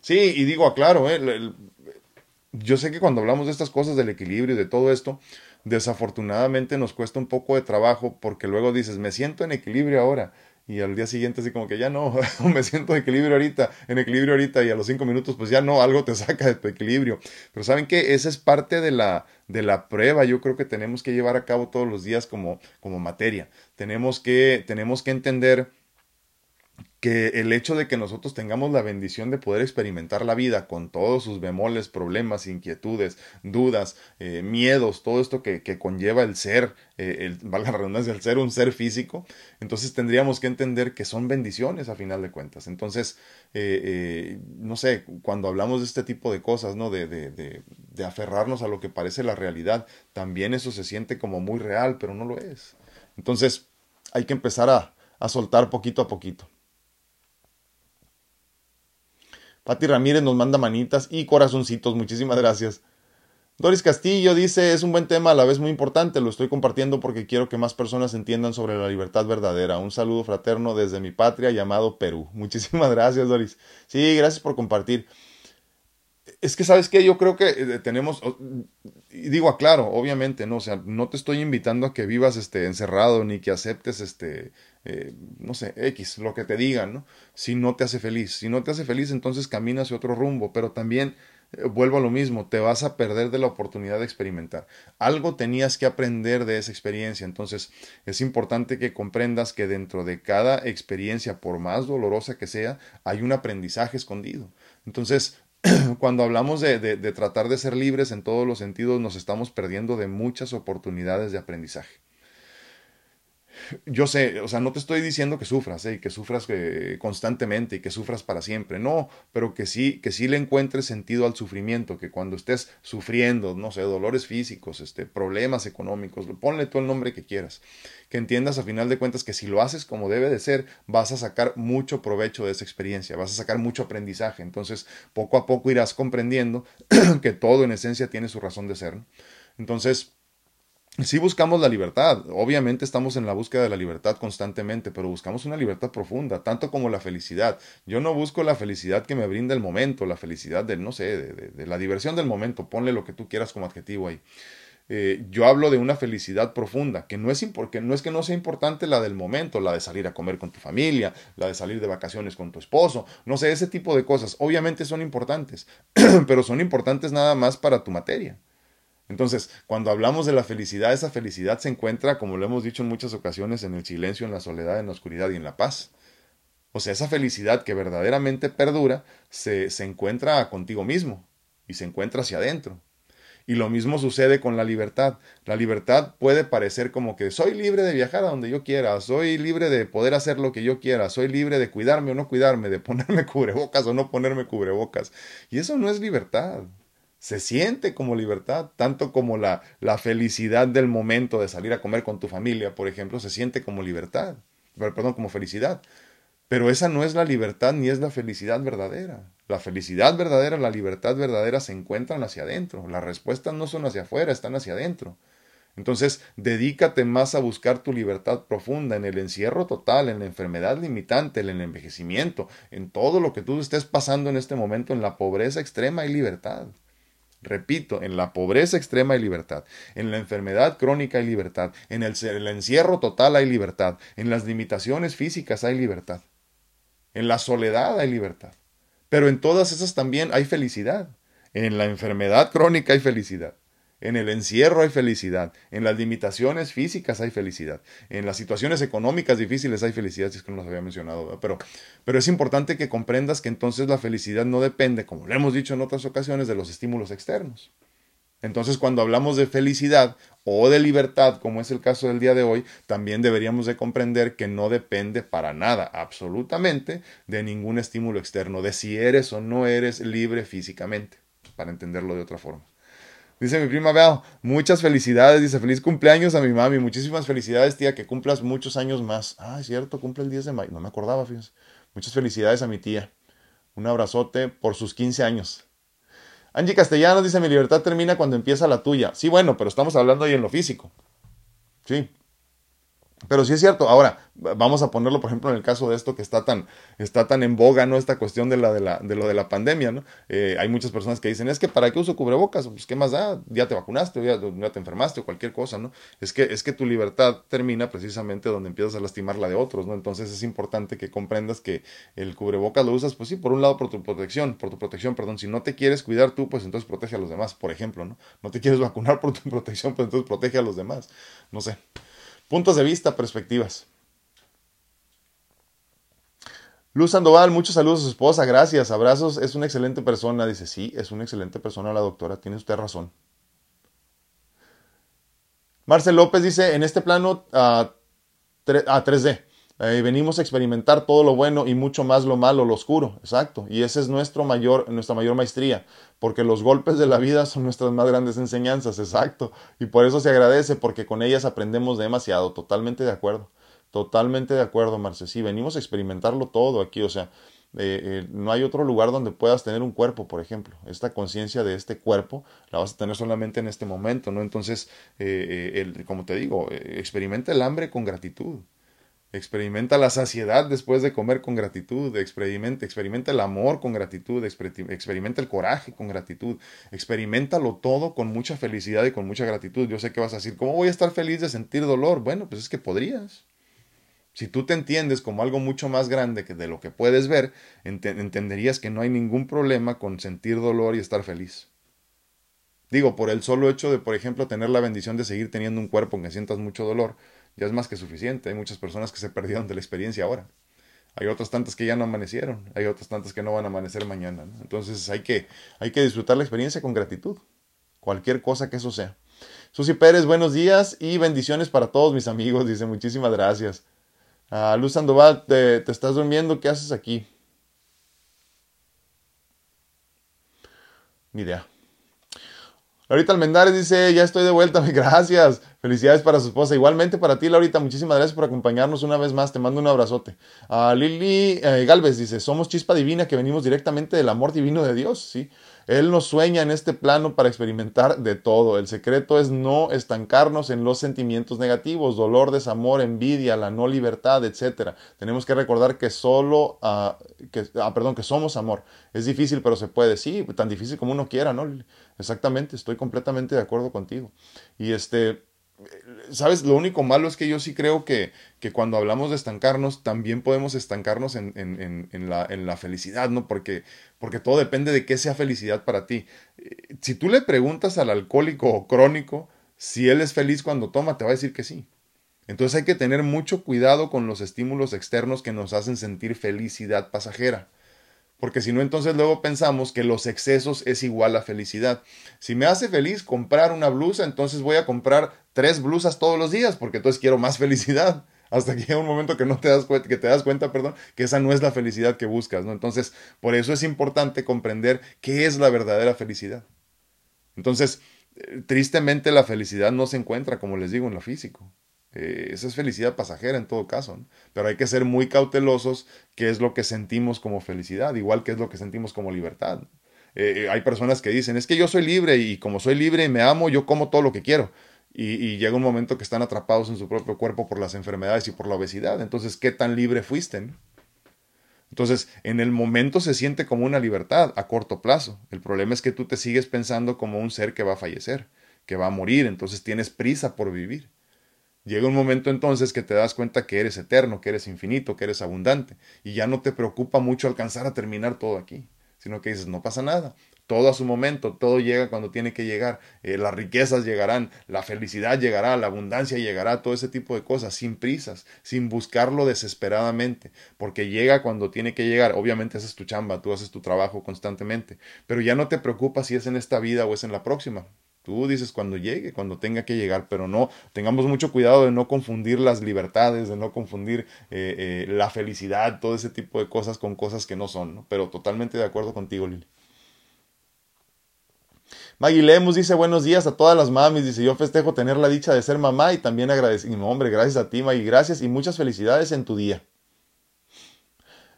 Sí, y digo, aclaro, eh, yo sé que cuando hablamos de estas cosas, del equilibrio y de todo esto, desafortunadamente nos cuesta un poco de trabajo porque luego dices, me siento en equilibrio ahora. Y al día siguiente así como que ya no, me siento en equilibrio ahorita, en equilibrio ahorita y a los cinco minutos pues ya no, algo te saca de tu equilibrio. Pero saben que esa es parte de la, de la prueba, yo creo que tenemos que llevar a cabo todos los días como, como materia. Tenemos que, tenemos que entender que el hecho de que nosotros tengamos la bendición de poder experimentar la vida con todos sus bemoles, problemas, inquietudes, dudas, eh, miedos, todo esto que, conlleva el ser, eh, el, valga la redundancia, el ser un ser físico, entonces tendríamos que entender que son bendiciones a final de cuentas. Entonces, eh, no sé, cuando hablamos de este tipo de cosas, ¿no? De, de, de, de aferrarnos a lo que parece la realidad, también eso se siente como muy real, pero no lo es. Entonces, hay que empezar a, a soltar poquito a poquito. Pati Ramírez nos manda manitas y corazoncitos. Muchísimas gracias. Doris Castillo dice, es un buen tema, a la vez muy importante, lo estoy compartiendo porque quiero que más personas entiendan sobre la libertad verdadera. Un saludo fraterno desde mi patria llamado Perú. Muchísimas gracias, Doris. Sí, gracias por compartir. Es que, ¿sabes qué? Yo creo que eh, tenemos, y digo, aclaro, obviamente, ¿no? O sea, no te estoy invitando a que vivas este, encerrado ni que aceptes este, eh, no sé, X, lo que te digan, ¿no? Si no te hace feliz. Si no te hace feliz, entonces camina hacia otro rumbo, pero también eh, vuelvo a lo mismo, te vas a perder de la oportunidad de experimentar. Algo tenías que aprender de esa experiencia, entonces es importante que comprendas que dentro de cada experiencia, por más dolorosa que sea, hay un aprendizaje escondido. Entonces, cuando hablamos de, de tratar de ser libres en todos los sentidos, nos estamos perdiendo de muchas oportunidades de aprendizaje yo sé, o sea, no te estoy diciendo que sufras, ¿eh? que sufras eh, constantemente y que sufras para siempre, no, pero que sí, que sí le encuentres sentido al sufrimiento, que cuando estés sufriendo, no sé, dolores físicos, este, problemas económicos, ponle tú el nombre que quieras, que entiendas a final de cuentas que si lo haces como debe de ser, vas a sacar mucho provecho de esa experiencia, vas a sacar mucho aprendizaje, entonces poco a poco irás comprendiendo que todo en esencia tiene su razón de ser. Entonces, Sí buscamos la libertad, obviamente estamos en la búsqueda de la libertad constantemente, pero buscamos una libertad profunda, tanto como la felicidad. Yo no busco la felicidad que me brinda el momento, la felicidad del, no sé, de, la diversión del momento, ponle lo que tú quieras como adjetivo ahí. Eh, yo hablo de una felicidad profunda, que no es, que no es que no sea importante la del momento, la de salir a comer con tu familia, la de salir de vacaciones con tu esposo, no sé, ese tipo de cosas, obviamente son importantes, pero son importantes nada más para tu materia. Entonces, cuando hablamos de la felicidad, esa felicidad se encuentra, como lo hemos dicho en muchas ocasiones, en el silencio, en la soledad, en la oscuridad y en la paz. O sea, esa felicidad que verdaderamente perdura se, se encuentra contigo mismo y se encuentra hacia adentro. Y lo mismo sucede con la libertad. La libertad puede parecer como que soy libre de viajar a donde yo quiera, soy libre de poder hacer lo que yo quiera, soy libre de cuidarme o no cuidarme, de ponerme cubrebocas o no ponerme cubrebocas. Y eso no es libertad se siente como libertad, tanto como la, la felicidad del momento de salir a comer con tu familia, por ejemplo, se siente como libertad, perdón, como felicidad. Pero esa no es la libertad ni es la felicidad verdadera. La felicidad verdadera, la libertad verdadera se encuentran hacia adentro. Las respuestas no son hacia afuera, están hacia adentro. Entonces, dedícate más a buscar tu libertad profunda en el encierro total, en la enfermedad limitante, en el envejecimiento, en todo lo que tú estés pasando en este momento, en la pobreza extrema y libertad. Repito, en la pobreza extrema hay libertad, en la enfermedad crónica hay libertad, en el, encierro total hay libertad, en las limitaciones físicas hay libertad, en la soledad hay libertad. Pero en todas esas también hay felicidad. En la enfermedad crónica hay felicidad. En el encierro hay felicidad, en las limitaciones físicas hay felicidad, en las situaciones económicas difíciles hay felicidad, si es que no los había mencionado, pero, pero es importante que comprendas que entonces la felicidad no depende, como lo hemos dicho en otras ocasiones, de los estímulos externos. Entonces cuando hablamos de felicidad o de libertad, como es el caso del día de hoy, también deberíamos de comprender que no depende para nada, absolutamente, de ningún estímulo externo, de si eres o no eres libre físicamente, para entenderlo de otra forma. Dice mi prima Bel, muchas felicidades, dice feliz cumpleaños a mi mami, muchísimas felicidades tía, que cumplas muchos años más. Ah, es cierto, cumple el 10 de mayo, no me acordaba, fíjense. Muchas felicidades a mi tía. Un abrazote por sus 15 años. Angie Castellanos dice, mi libertad termina cuando empieza la tuya. Sí, bueno, pero estamos hablando ahí en lo físico. Sí. Pero sí es cierto. Ahora, vamos a ponerlo, por ejemplo, en el caso de esto que está tan, está tan en boga, ¿no? Esta cuestión de, la, de, la, de lo de la pandemia, ¿no? Eh, hay muchas personas que dicen, es que ¿para qué uso cubrebocas? Pues, ¿qué más da? Ya te vacunaste, ya, ya, te enfermaste o cualquier cosa, ¿no? Es que, es que tu libertad termina precisamente donde empiezas a lastimar la de otros, ¿no? Entonces es importante que comprendas que el cubrebocas lo usas, pues sí, por un lado por tu protección, por tu protección, perdón. Si no te quieres cuidar tú, pues entonces protege a los demás, por ejemplo, ¿no? No te quieres vacunar por tu protección, pues entonces protege a los demás. No sé. Puntos de vista, perspectivas. Luz Sandoval, muchos saludos a su esposa, gracias, abrazos, es una excelente persona. Dice, sí, es una excelente persona la doctora, tiene usted razón. Marcel López dice, en este plano a 3D, eh, venimos a experimentar todo lo bueno y mucho más lo malo, lo oscuro, exacto. Y esa es nuestro mayor, nuestra mayor maestría, porque los golpes de la vida son nuestras más grandes enseñanzas, exacto. Y por eso se agradece, porque con ellas aprendemos demasiado, totalmente de acuerdo. Totalmente de acuerdo, Marce. Sí, venimos a experimentarlo todo aquí, o sea, eh, eh, no hay otro lugar donde puedas tener un cuerpo, por ejemplo. Esta conciencia de este cuerpo la vas a tener solamente en este momento, ¿no? Entonces, el, como te digo, experimenta el hambre con gratitud. Experimenta la saciedad después de comer con gratitud, experimenta, experimenta el amor con gratitud, experimenta el coraje con gratitud, experimentalo todo con mucha felicidad y con mucha gratitud. Yo sé que vas a decir, ¿cómo voy a estar feliz de sentir dolor? Bueno, pues es que podrías. Si tú te entiendes como algo mucho más grande que de lo que puedes ver, entenderías que no hay ningún problema con sentir dolor y estar feliz. Digo, por el solo hecho de, por ejemplo, tener la bendición de seguir teniendo un cuerpo en que sientas mucho dolor, ya es más que suficiente. Hay muchas personas que se perdieron de la experiencia ahora. Hay otras tantas que ya no amanecieron, hay otras tantas que no van a amanecer mañana. Entonces hay que, hay que disfrutar la experiencia con gratitud, cualquier cosa que eso sea. Susi Pérez, buenos días y bendiciones para todos mis amigos. Dice, muchísimas gracias. Ah, Luz Sandoval, te, te estás durmiendo, ¿qué haces aquí? Ni idea. Laurita Almendares dice, ya estoy de vuelta, gracias. Felicidades para su esposa. Igualmente para ti, Laurita, muchísimas gracias por acompañarnos una vez más. Te mando un abrazote. A Lili eh, Galvez dice, somos chispa divina que venimos directamente del amor divino de Dios, ¿sí? Él nos sueña en este plano para experimentar de todo. El secreto es no estancarnos en los sentimientos negativos, dolor, desamor, envidia, la no libertad, etc. Tenemos que recordar que solo, que, ah, perdón, que somos amor. Es difícil, pero se puede. Sí, tan difícil como uno quiera, ¿no? Exactamente, estoy completamente de acuerdo contigo. Y este, ¿Sabes? Lo único malo es que yo sí creo que, que cuando hablamos de estancarnos, también podemos estancarnos en, en, en, la, en, la, felicidad, ¿no? Porque, porque todo depende de qué sea felicidad para ti. Eh, si tú le preguntas al alcohólico crónico si él es feliz cuando toma, te va a decir que sí. Entonces hay que tener mucho cuidado con los estímulos externos que nos hacen sentir felicidad pasajera porque si no entonces luego pensamos que los excesos es igual a felicidad. Si me hace feliz comprar una blusa, entonces voy a comprar tres blusas todos los días, porque entonces quiero más felicidad. Hasta que llega un momento que no te das cuenta, que te das cuenta, perdón, que esa no es la felicidad que buscas, ¿no? Entonces, por eso es importante comprender qué es la verdadera felicidad. Entonces, eh, tristemente la felicidad no se encuentra, como les digo, en lo físico. Eh, esa es felicidad pasajera en todo caso, pero hay que ser muy cautelosos qué es lo que sentimos como felicidad, igual que es lo que sentimos como libertad. Eh, eh, hay personas que dicen, es que yo soy libre y como soy libre y me amo, yo como todo lo que quiero. Y, y, llega un momento que están atrapados en su propio cuerpo por las enfermedades y por la obesidad. Entonces, ¿qué tan libre fuiste? Entonces, en el momento se siente como una libertad a corto plazo. El problema es que tú te sigues pensando como un ser que va a fallecer, que va a morir. Entonces tienes prisa por vivir. Llega un momento entonces que te das cuenta que eres eterno, que eres infinito, que eres abundante, y ya no te preocupa mucho alcanzar a terminar todo aquí, sino que dices, no pasa nada, todo a su momento, todo llega cuando tiene que llegar, eh, las riquezas llegarán, la felicidad llegará, la abundancia llegará, todo ese tipo de cosas, sin prisas, sin buscarlo desesperadamente, porque llega cuando tiene que llegar, obviamente haces tu chamba, tú haces tu trabajo constantemente, pero ya no te preocupas si es en esta vida o es en la próxima, Tú dices cuando llegue, cuando tenga que llegar, pero no, tengamos mucho cuidado de no confundir las libertades, de no confundir eh, eh, la felicidad, todo ese tipo de cosas con cosas que no son, ¿no? Pero totalmente de acuerdo contigo, Lili. Maggie Lemus dice buenos días a todas las mamis, dice yo festejo tener la dicha de ser mamá y también agradecido, hombre, gracias a ti Maggie, gracias y muchas felicidades en tu día.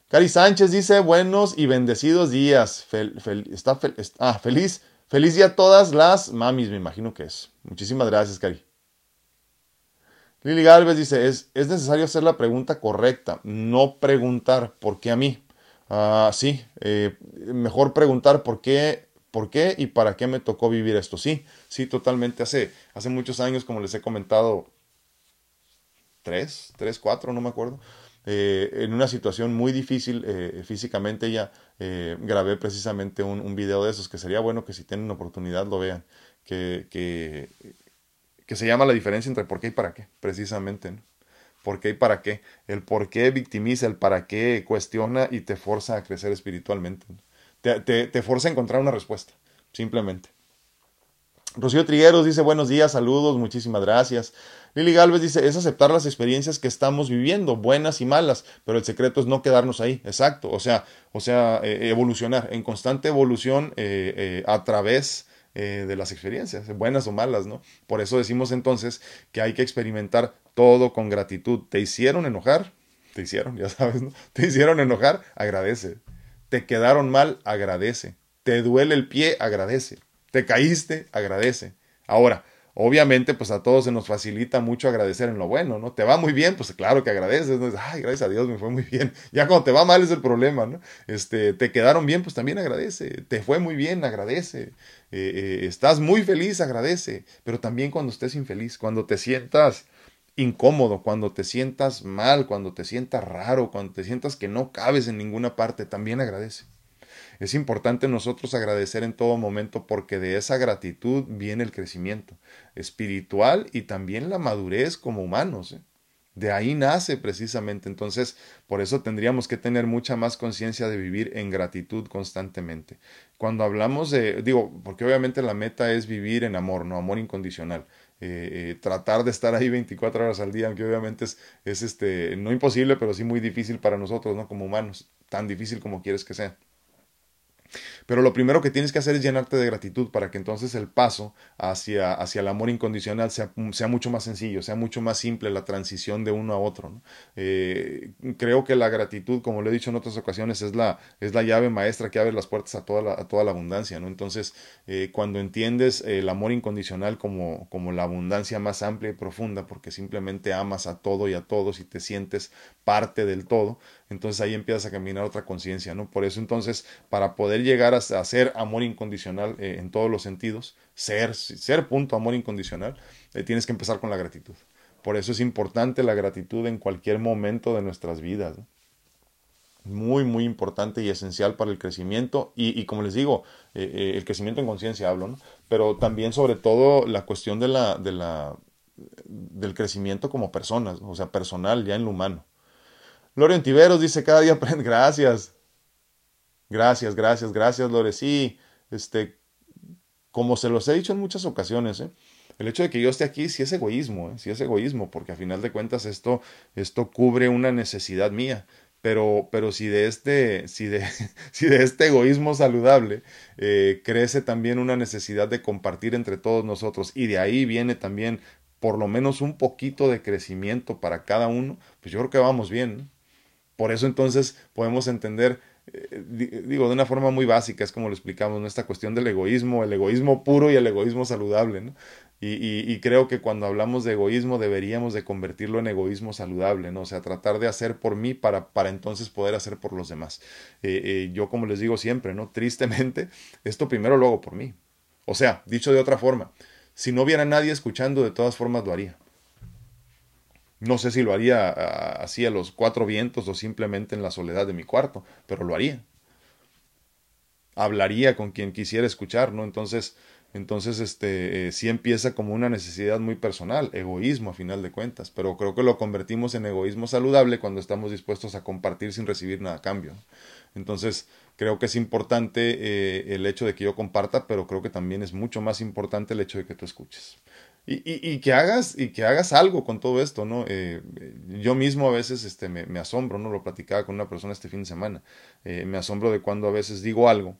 Cari Sánchez dice buenos y bendecidos días, está, ah, feliz Feliz día a todas las mamis, me imagino que es. Muchísimas gracias, Cari. Lili Galvez dice, es, es necesario hacer la pregunta correcta, no preguntar por qué a mí. Ah, sí, eh, mejor preguntar por qué, por qué y para qué me tocó vivir esto. Sí, sí, totalmente. Hace, hace muchos años, como les he comentado, tres, tres, cuatro, no me acuerdo. Eh, en una situación muy difícil eh, físicamente ya grabé precisamente un, un, video de esos que sería bueno que si tienen oportunidad lo vean que, que, que se llama la diferencia entre por qué y para qué, precisamente. ¿no? ¿Por qué y para qué? El por qué victimiza, el para qué cuestiona y te forza a crecer espiritualmente. Te, te, te forza a encontrar una respuesta, simplemente. Rocío Trigueros dice buenos días, saludos, muchísimas gracias. Lili Galvez dice es aceptar las experiencias que estamos viviendo, buenas y malas, pero el secreto es no quedarnos ahí, exacto, o sea, o sea, eh, evolucionar, en constante evolución eh, eh, a través de las experiencias, buenas o malas, ¿no? Por eso decimos entonces que hay que experimentar todo con gratitud. ¿Te hicieron enojar? Te hicieron, ya sabes, ¿no? Te hicieron enojar, agradece. Te quedaron mal, agradece. Te duele el pie, agradece. Te caíste, agradece. Ahora, obviamente, pues a todos se nos facilita mucho agradecer en lo bueno, ¿no? Te va muy bien, pues claro que agradeces, ¿no? Ay, gracias a Dios me fue muy bien. Ya cuando te va mal es el problema, ¿no? Este, te quedaron bien, pues también agradece. Te fue muy bien, agradece. Eh, eh, estás muy feliz, agradece. Pero también cuando estés infeliz, cuando te sientas incómodo, cuando te sientas mal, cuando te sientas raro, cuando te sientas que no cabes en ninguna parte, también agradece. Es importante nosotros agradecer en todo momento porque de esa gratitud viene el crecimiento espiritual y también la madurez como humanos. ¿eh? De ahí nace precisamente. Entonces, por eso tendríamos que tener mucha más conciencia de vivir en gratitud constantemente. Cuando hablamos de, digo, porque obviamente la meta es vivir en amor, no amor incondicional. Eh, eh, tratar de estar ahí 24 horas al día, aunque obviamente es, es este, no imposible, pero sí muy difícil para nosotros, ¿no? Como humanos, tan difícil como quieres que sea. Pero lo primero que tienes que hacer es llenarte de gratitud para que entonces el paso hacia, hacia el amor incondicional sea, sea, mucho más sencillo, sea mucho más simple la transición de uno a otro. ¿no? Eh, creo que la gratitud, como lo he dicho en otras ocasiones, es la, es la llave maestra que abre las puertas a toda la, a toda la abundancia. ¿no? Entonces, eh, cuando entiendes el amor incondicional como, como la abundancia más amplia y profunda, porque simplemente amas a todo y a todos y te sientes parte del todo, entonces ahí empiezas a caminar otra conciencia, ¿no? Por eso entonces, para poder llegar a, ser amor incondicional eh, en todos los sentidos, ser, ser punto amor incondicional, eh, tienes que empezar con la gratitud. Por eso es importante la gratitud en cualquier momento de nuestras vidas. Muy, muy importante y esencial para el crecimiento y, como les digo, eh, el crecimiento en conciencia hablo, ¿no? Pero también sobre todo la cuestión de la, de la, del crecimiento como personas, o sea, personal, ya en lo humano. Lore Tiveros dice cada día aprende. Gracias. Gracias, gracias, gracias, Lore. Sí, este, como se los he dicho en muchas ocasiones, ¿eh? el hecho de que yo esté aquí sí es egoísmo, ¿eh? sí es egoísmo, porque a final de cuentas esto, esto cubre una necesidad mía. Pero, pero si de este, si de, si de este egoísmo saludable eh, crece también una necesidad de compartir entre todos nosotros, y de ahí viene también por lo menos un poquito de crecimiento para cada uno, pues yo creo que vamos bien. Por eso entonces podemos entender, eh, digo, de una forma muy básica, es como lo explicamos, ¿no? esta cuestión del egoísmo, el egoísmo puro y el egoísmo saludable. ¿no? Y, creo que cuando hablamos de egoísmo deberíamos de convertirlo en egoísmo saludable, ¿no? O sea, tratar de hacer por mí para, para entonces poder hacer por los demás. Eh, eh, yo como les digo siempre, ¿no? Tristemente, esto primero lo hago por mí. O sea, dicho de otra forma, si no hubiera nadie escuchando, de todas formas lo haría. No sé si lo haría así a los cuatro vientos o simplemente en la soledad de mi cuarto, pero lo haría. Hablaría con quien quisiera escuchar, ¿no? Entonces, entonces, este, eh, sí empieza como una necesidad muy personal, egoísmo a final de cuentas, pero creo que lo convertimos en egoísmo saludable cuando estamos dispuestos a compartir sin recibir nada a cambio. Entonces, creo que es importante eh, el hecho de que yo comparta, pero creo que también es mucho más importante el hecho de que tú escuches. Y, que hagas y que hagas algo con todo esto no eh, yo mismo a veces este me, asombro no lo platicaba con una persona este fin de semana. Eh, me asombro de cuando a veces digo algo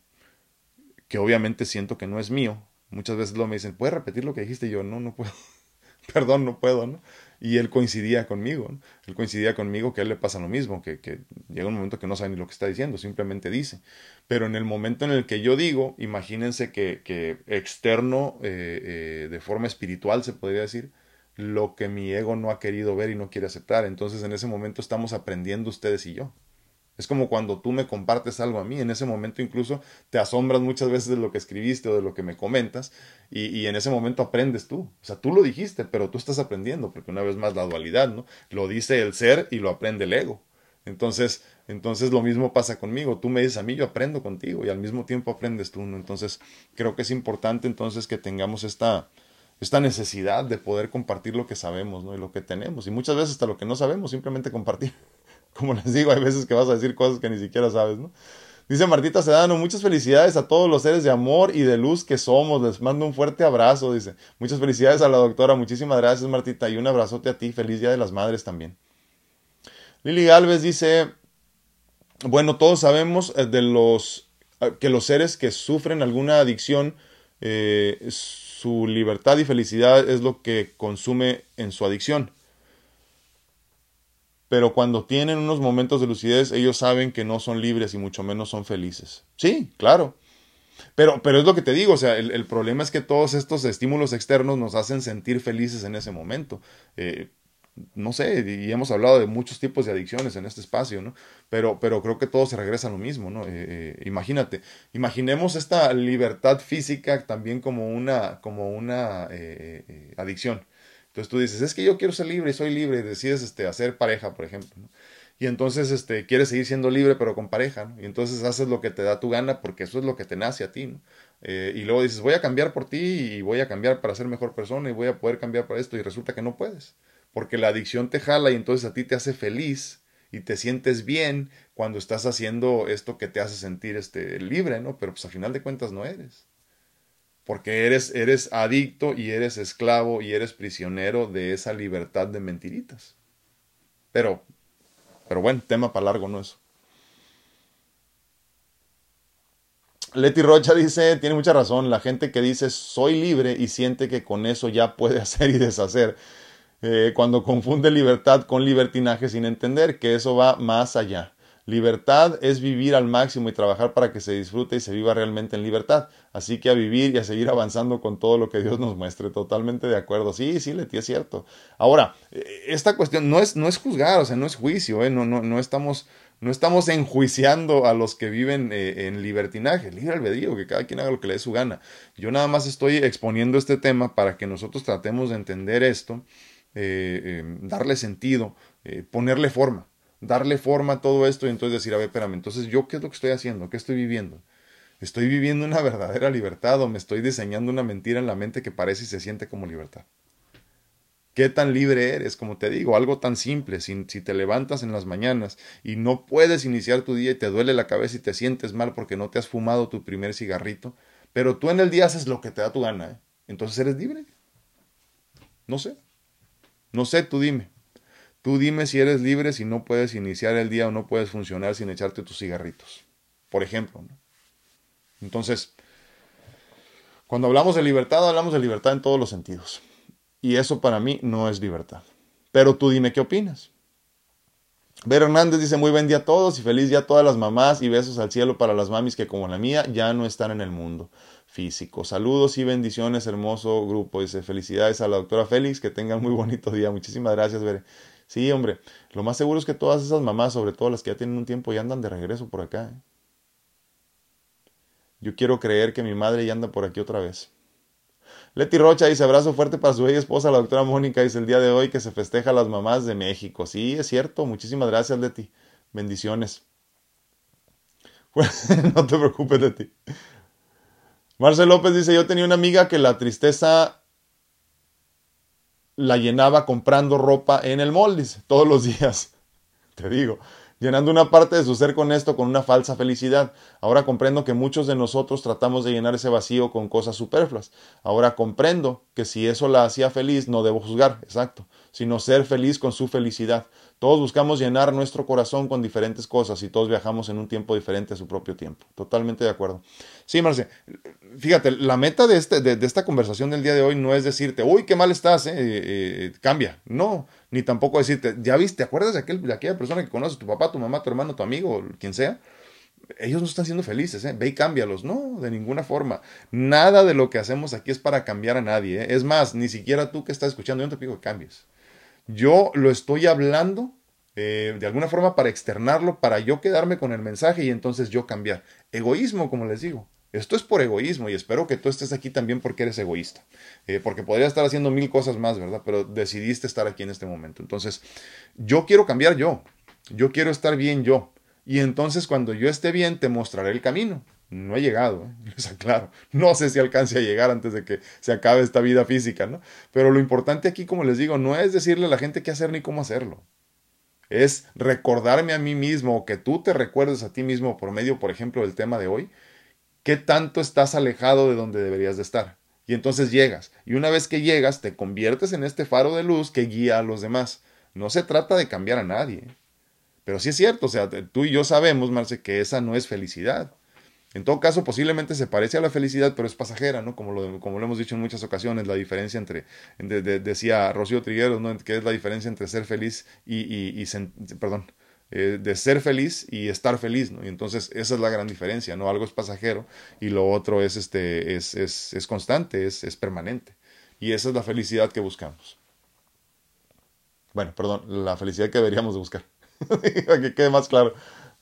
que obviamente siento que no es mío. Muchas veces lo me dicen puedes repetir lo que dijiste yo no no puedo. Perdón no puedo no y él coincidía conmigo, ¿no? él coincidía conmigo que a él le pasa lo mismo, que, llega un momento que no sabe ni lo que está diciendo, simplemente dice. Pero en el momento en el que yo digo, imagínense que, que externo, eh, eh, de forma espiritual se podría decir, lo que mi ego no ha querido ver y no quiere aceptar. Entonces en ese momento estamos aprendiendo ustedes y yo. Es como cuando tú me compartes algo a mí, en ese momento incluso te asombras muchas veces de lo que escribiste o de lo que me comentas y, y, en ese momento aprendes tú. O sea, tú lo dijiste, pero tú estás aprendiendo, porque una vez más la dualidad, ¿no? Lo dice el ser y lo aprende el ego. Entonces, entonces lo mismo pasa conmigo. Tú me dices a mí, yo aprendo contigo y al mismo tiempo aprendes tú, ¿no? Entonces, creo que es importante entonces que tengamos esta, esta necesidad de poder compartir lo que sabemos, ¿no? Y lo que tenemos. Y muchas veces hasta lo que no sabemos, simplemente compartir. Como les digo, hay veces que vas a decir cosas que ni siquiera sabes, ¿no? Dice Martita Sedano, muchas felicidades a todos los seres de amor y de luz que somos. Les mando un fuerte abrazo, dice. Muchas felicidades a la doctora. Muchísimas gracias, Martita. Y un abrazote a ti. Feliz Día de las Madres también. Lili Galvez dice, bueno, todos sabemos eh, eh, que los seres que sufren alguna adicción, eh, su libertad y felicidad es lo que consume en su adicción pero cuando tienen unos momentos de lucidez, ellos saben que no son libres y mucho menos son felices. Sí, claro. Pero, pero es lo que te digo, o sea, el, problema es que todos estos estímulos externos nos hacen sentir felices en ese momento. No sé, y hemos hablado de muchos tipos de adicciones en este espacio, ¿no? Pero, pero creo que todo se regresa a lo mismo, ¿no? Eh, eh, imagínate, imaginemos esta libertad física también como una, como una adicción. Entonces tú dices, es que yo quiero ser libre y soy libre y decides este, hacer pareja, por ejemplo. Y entonces este, quieres seguir siendo libre pero con pareja. ¿no? Y entonces haces lo que te da tu gana porque eso es lo que te nace a ti. ¿no? Eh, y luego dices, voy a cambiar por ti y voy a cambiar para ser mejor persona y voy a poder cambiar para esto. Y resulta que no puedes. Porque la adicción te jala y entonces a ti te hace feliz y te sientes bien cuando estás haciendo esto que te hace sentir este, libre, ¿no? Pero pues a final de cuentas no eres porque eres, eres adicto y eres esclavo y eres prisionero de esa libertad de mentiritas. Pero, pero bueno, tema para largo, ¿no eso? Leti Rocha dice, tiene mucha razón, la gente que dice soy libre y siente que con eso ya puede hacer y deshacer, eh, cuando confunde libertad con libertinaje sin entender que eso va más allá. Libertad es vivir al máximo y trabajar para que se disfrute y se viva realmente en libertad. Así que a vivir y a seguir avanzando con todo lo que Dios nos muestre. Totalmente de acuerdo. Sí, sí, Leti, es cierto. Ahora, eh, esta cuestión no es, no es juzgar, o sea, no es juicio, ¿eh? no, no, no estamos no estamos enjuiciando a los que viven eh, en libertinaje, libre albedrío, que cada quien haga lo que le dé su gana. Yo nada más estoy exponiendo este tema para que nosotros tratemos de entender esto, darle sentido, ponerle forma darle forma a todo esto y entonces decir, a ver, espérame, entonces yo qué es lo que estoy haciendo, qué estoy viviendo. ¿Estoy viviendo una verdadera libertad o me estoy diseñando una mentira en la mente que parece y se siente como libertad? ¿Qué tan libre eres? Como te digo, algo tan simple, si, si, te levantas en las mañanas y no puedes iniciar tu día y te duele la cabeza y te sientes mal porque no te has fumado tu primer cigarrito, pero tú en el día haces lo que te da tu gana, ¿eh? entonces eres libre. No sé. No sé, tú dime. Tú dime si eres libre si no puedes iniciar el día o no puedes funcionar sin echarte tus cigarritos. Por ejemplo. Entonces, cuando hablamos de libertad, hablamos de libertad en todos los sentidos. Y eso para mí no es libertad. Pero tú dime qué opinas. Ver Hernández dice muy buen día a todos y feliz día a todas las mamás y besos al cielo para las mamis que como la mía ya no están en el mundo físico. Saludos y bendiciones, hermoso grupo. Dice felicidades a la doctora Félix, que tengan muy bonito día. Muchísimas gracias, Bere. Sí, hombre, lo más seguro es que todas esas mamás, sobre todo las que ya tienen un tiempo, ya andan de regreso por acá. ¿eh? Yo quiero creer que mi madre ya anda por aquí otra vez. Leti Rocha dice abrazo fuerte para su bella esposa, la doctora Mónica, dice el día de hoy que se festeja a las mamás de México. Sí, es cierto, muchísimas gracias Leti. Bendiciones. no te preocupes Leti. Marcel López dice, yo tenía una amiga que la tristeza la llenaba comprando ropa en el molde, todos los días. Te digo, llenando una parte de su ser con esto, con una falsa felicidad. Ahora comprendo que muchos de nosotros tratamos de llenar ese vacío con cosas superfluas. Ahora comprendo que si eso la hacía feliz, no debo juzgar, exacto, sino ser feliz con su felicidad. Todos buscamos llenar nuestro corazón con diferentes cosas y todos viajamos en un tiempo diferente a su propio tiempo. Totalmente de acuerdo. Sí, Marce, fíjate, la meta de, este, de, esta conversación del día de hoy no es decirte, uy, qué mal estás, eh, eh, cambia. No, ni tampoco decirte, ya viste, ¿te acuerdas de, aquel, de aquella persona que conoces, tu papá, tu mamá, tu hermano, tu amigo, quien sea? ellos no están siendo felices, ¿eh? ve y cámbialos. No, de ninguna forma. Nada de lo que hacemos aquí es para cambiar a nadie. ¿eh? Es más, ni siquiera tú que estás escuchando, yo no te pido que cambies. Yo lo estoy hablando eh, de alguna forma para externarlo, para yo quedarme con el mensaje y entonces yo cambiar. Egoísmo, como les digo. Esto es por egoísmo y espero que tú estés aquí también porque eres egoísta. Eh, porque podría estar haciendo mil cosas más, ¿verdad? Pero decidiste estar aquí en este momento. Entonces, yo quiero cambiar yo. Yo quiero estar bien yo. Y entonces cuando yo esté bien, te mostraré el camino. No he llegado, ¿eh? No sé si alcance a llegar antes de que se acabe esta vida física, ¿no? Pero lo importante aquí, como les digo, no es decirle a la gente qué hacer ni cómo hacerlo. Es recordarme a mí mismo, o que tú te recuerdes a ti mismo por medio, por ejemplo, del tema de hoy, qué tanto estás alejado de donde deberías de estar. Y entonces llegas. Y una vez que llegas, te conviertes en este faro de luz que guía a los demás. No se trata de cambiar a nadie. Pero sí es cierto, o sea, tú y yo sabemos, Marce, que esa no es felicidad. En todo caso, posiblemente se parece a la felicidad, pero es pasajera, ¿no? Como lo, como lo hemos dicho en muchas ocasiones, la diferencia entre, decía Rocío Trigueros, ¿no? Que es la diferencia entre ser feliz y, perdón, eh, de ser feliz y estar feliz, ¿no? Y entonces esa es la gran diferencia, ¿no? Algo es pasajero y lo otro es, este, es, es, es constante, es, es permanente. Y esa es la felicidad que buscamos. Bueno, perdón, la felicidad que deberíamos de buscar. que quede más claro.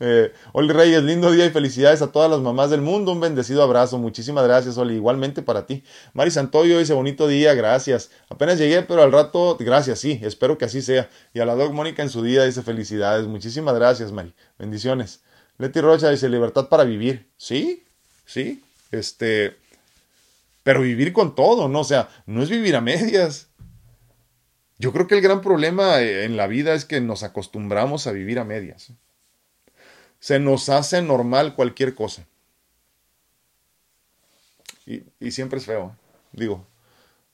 Eh, Oli Reyes, lindo día y felicidades a todas las mamás del mundo. Un bendecido abrazo. Muchísimas gracias, Oli. Igualmente para ti. Mari Santoyo dice, bonito día, gracias. Apenas llegué, pero al rato, gracias, sí, espero que así sea. Y a la Doc Mónica en su día dice, felicidades. Muchísimas gracias, Mari. Bendiciones. Leti Rocha dice, libertad para vivir. Sí, sí. Este, pero vivir con todo, ¿no? O sea, no es vivir a medias. Yo creo que el gran problema en la vida es que nos acostumbramos a vivir a medias se nos hace normal cualquier cosa. Y, siempre es feo. Digo,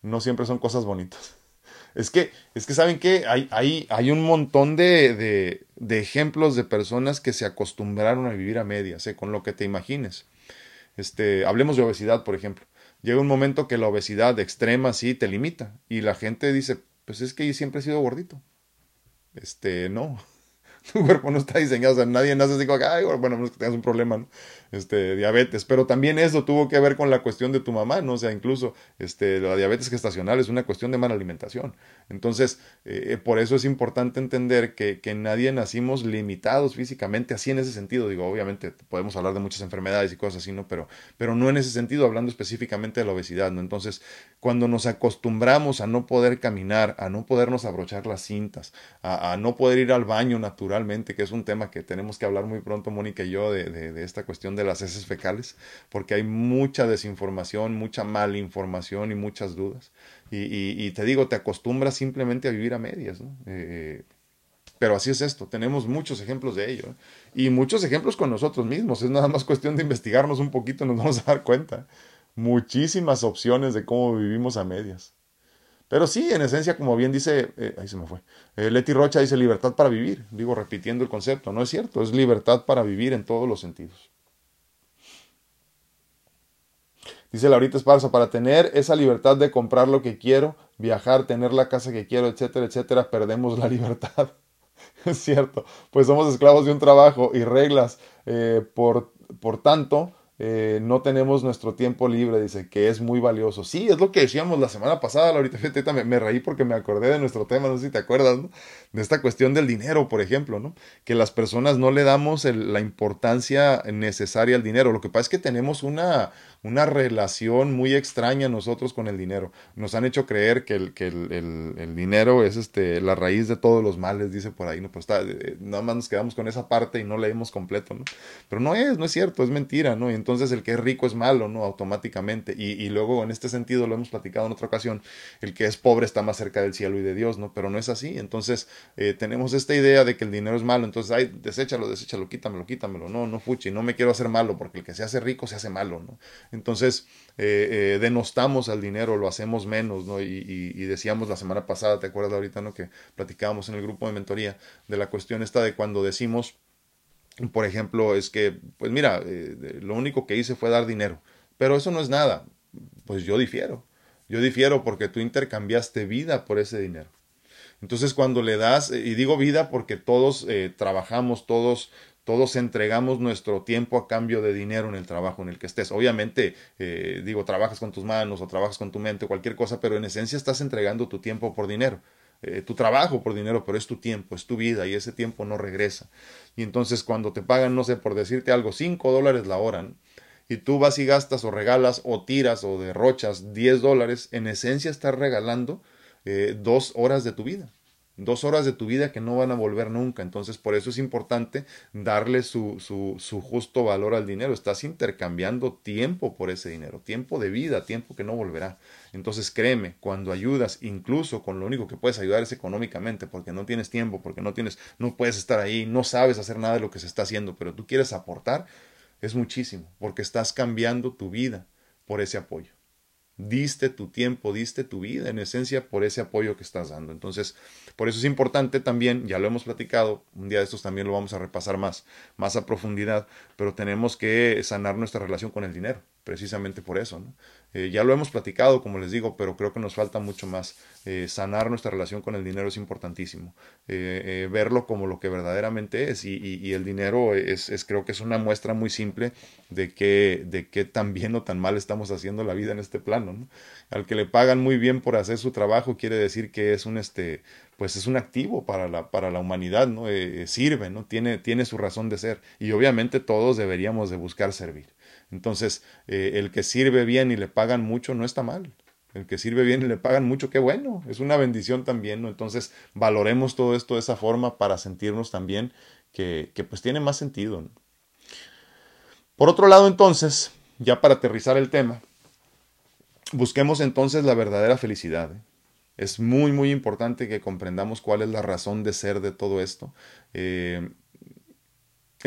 no siempre son cosas bonitas. Es que, es que ¿saben qué? Hay, hay, hay un montón de, de, de, ejemplos de personas que se acostumbraron a vivir a medias, ¿eh? con lo que te imagines. Este, hablemos de obesidad, por ejemplo. Llega un momento que la obesidad extrema sí te limita. Y la gente dice, pues es que yo siempre he sido gordito. Este, no. tu cuerpo no está diseñado, o sea, nadie nace así como, ay, bueno, no es que tengas un problema. Este, diabetes, pero también eso tuvo que ver con la cuestión de tu mamá, ¿no? O sea, incluso, este, la diabetes gestacional es una cuestión de mala alimentación. Entonces, eh, por eso es importante entender que, que nadie nacimos limitados físicamente, así en ese sentido, digo, obviamente podemos hablar de muchas enfermedades y cosas así, ¿no? Pero, pero no en ese sentido, hablando específicamente de la obesidad, ¿no? Entonces, cuando nos acostumbramos a no poder caminar, a no podernos abrochar las cintas, a, no poder ir al baño natural, que es un tema que tenemos que hablar muy pronto, Mónica y yo, de, esta cuestión de las heces fecales, porque hay mucha desinformación, mucha malinformación y muchas dudas. Y, te digo, te acostumbras simplemente a vivir a medias, eh, pero así es esto, tenemos muchos ejemplos de ello. ¿eh? Y muchos ejemplos con nosotros mismos, es nada más cuestión de investigarnos un poquito, nos vamos a dar cuenta. Muchísimas opciones de cómo vivimos a medias. Pero sí, en esencia, como bien dice, eh, ahí se me fue, eh, Leti Rocha dice libertad para vivir, digo repitiendo el concepto, no es cierto, es libertad para vivir en todos los sentidos. Dice Laurita Esparza, para tener esa libertad de comprar lo que quiero, viajar, tener la casa que quiero, etcétera, etcétera, perdemos la libertad. es cierto, pues somos esclavos de un trabajo y reglas. Eh, por, por tanto, eh, no tenemos nuestro tiempo libre, dice, que es muy valioso. Sí, es lo que decíamos la semana pasada, ahorita fíjate, me, me reí porque me acordé de nuestro tema, no sé si te acuerdas, de esta cuestión del dinero, por ejemplo, ¿no? Que las personas no le damos la importancia necesaria al dinero. Lo que pasa es que tenemos una, una relación muy extraña nosotros con el dinero. Nos han hecho creer que el, que el, dinero es este, la raíz de todos los males, dice por ahí, ¿no? Está, eh, nada más nos quedamos con esa parte y no leemos completo, ¿no? Pero no es, no es cierto, es mentira, ¿no? Entonces el que es rico es malo, ¿no? Automáticamente. Y, y luego en este sentido lo hemos platicado en otra ocasión, el que es pobre está más cerca del cielo y de Dios, ¿no? Pero no es así. Entonces eh, tenemos esta idea de que el dinero es malo, entonces, ay, deséchalo, deséchalo, quítamelo, quítamelo. No, no, fuchi, no me quiero hacer malo, porque el que se hace rico se hace malo, ¿no? Entonces, eh, eh, denostamos al dinero, lo hacemos menos, ¿no? Y, decíamos la semana pasada, ¿te acuerdas ahorita, no? Que platicábamos en el grupo de mentoría de la cuestión esta de cuando decimos, por ejemplo, es que, pues mira, eh, lo único que hice fue dar dinero, pero eso no es nada. Pues yo difiero. Yo difiero porque tú intercambiaste vida por ese dinero. Entonces cuando le das, y digo vida porque todos trabajamos, todos Todos entregamos nuestro tiempo a cambio de dinero en el trabajo en el que estés. Obviamente, eh, digo, trabajas con tus manos o trabajas con tu mente cualquier cosa, pero en esencia estás entregando tu tiempo por dinero. Eh, tu trabajo por dinero, pero es tu tiempo, es tu vida y ese tiempo no regresa. Y entonces cuando te pagan, no sé, por decirte algo, cinco dólares la hora, y tú vas y gastas o regalas o tiras o derrochas 10 dólares, en esencia estás regalando eh, dos horas de tu vida dos horas de tu vida que no van a volver nunca. Entonces, por eso es importante darle su, su, su, justo valor al dinero. Estás intercambiando tiempo por ese dinero, tiempo de vida, tiempo que no volverá. Entonces, créeme, cuando ayudas, incluso con lo único que puedes ayudar es económicamente, porque no tienes tiempo, porque no tienes, no puedes estar ahí, no sabes hacer nada de lo que se está haciendo, pero tú quieres aportar, es muchísimo, porque estás cambiando tu vida por ese apoyo diste tu tiempo, diste tu vida en esencia por ese apoyo que estás dando. Entonces, por eso es importante también, ya lo hemos platicado, un día de estos también lo vamos a repasar más, más a profundidad, pero tenemos que sanar nuestra relación con el dinero precisamente por eso. ¿no? Eh, ya lo hemos platicado, como les digo, pero creo que nos falta mucho más. Eh, sanar nuestra relación con el dinero es importantísimo. Eh, verlo como lo que verdaderamente es. Y, el dinero es, es, creo que es una muestra muy simple de que, de qué tan bien o tan mal estamos haciendo la vida en este plano. ¿no? Al que le pagan muy bien por hacer su trabajo, quiere decir que es un este pues es un activo para la, para la humanidad, ¿no? sirve, ¿no? Tiene, tiene su razón de ser. Y obviamente todos deberíamos de buscar servir. Entonces, eh, el que sirve bien y le pagan mucho no está mal. El que sirve bien y le pagan mucho, qué bueno, es una bendición también, ¿no? Entonces, valoremos todo esto de esa forma para sentirnos también que, pues tiene más sentido. Por otro lado, entonces, ya para aterrizar el tema, busquemos entonces la verdadera felicidad. ¿eh? Es muy, muy importante que comprendamos cuál es la razón de ser de todo esto. Eh,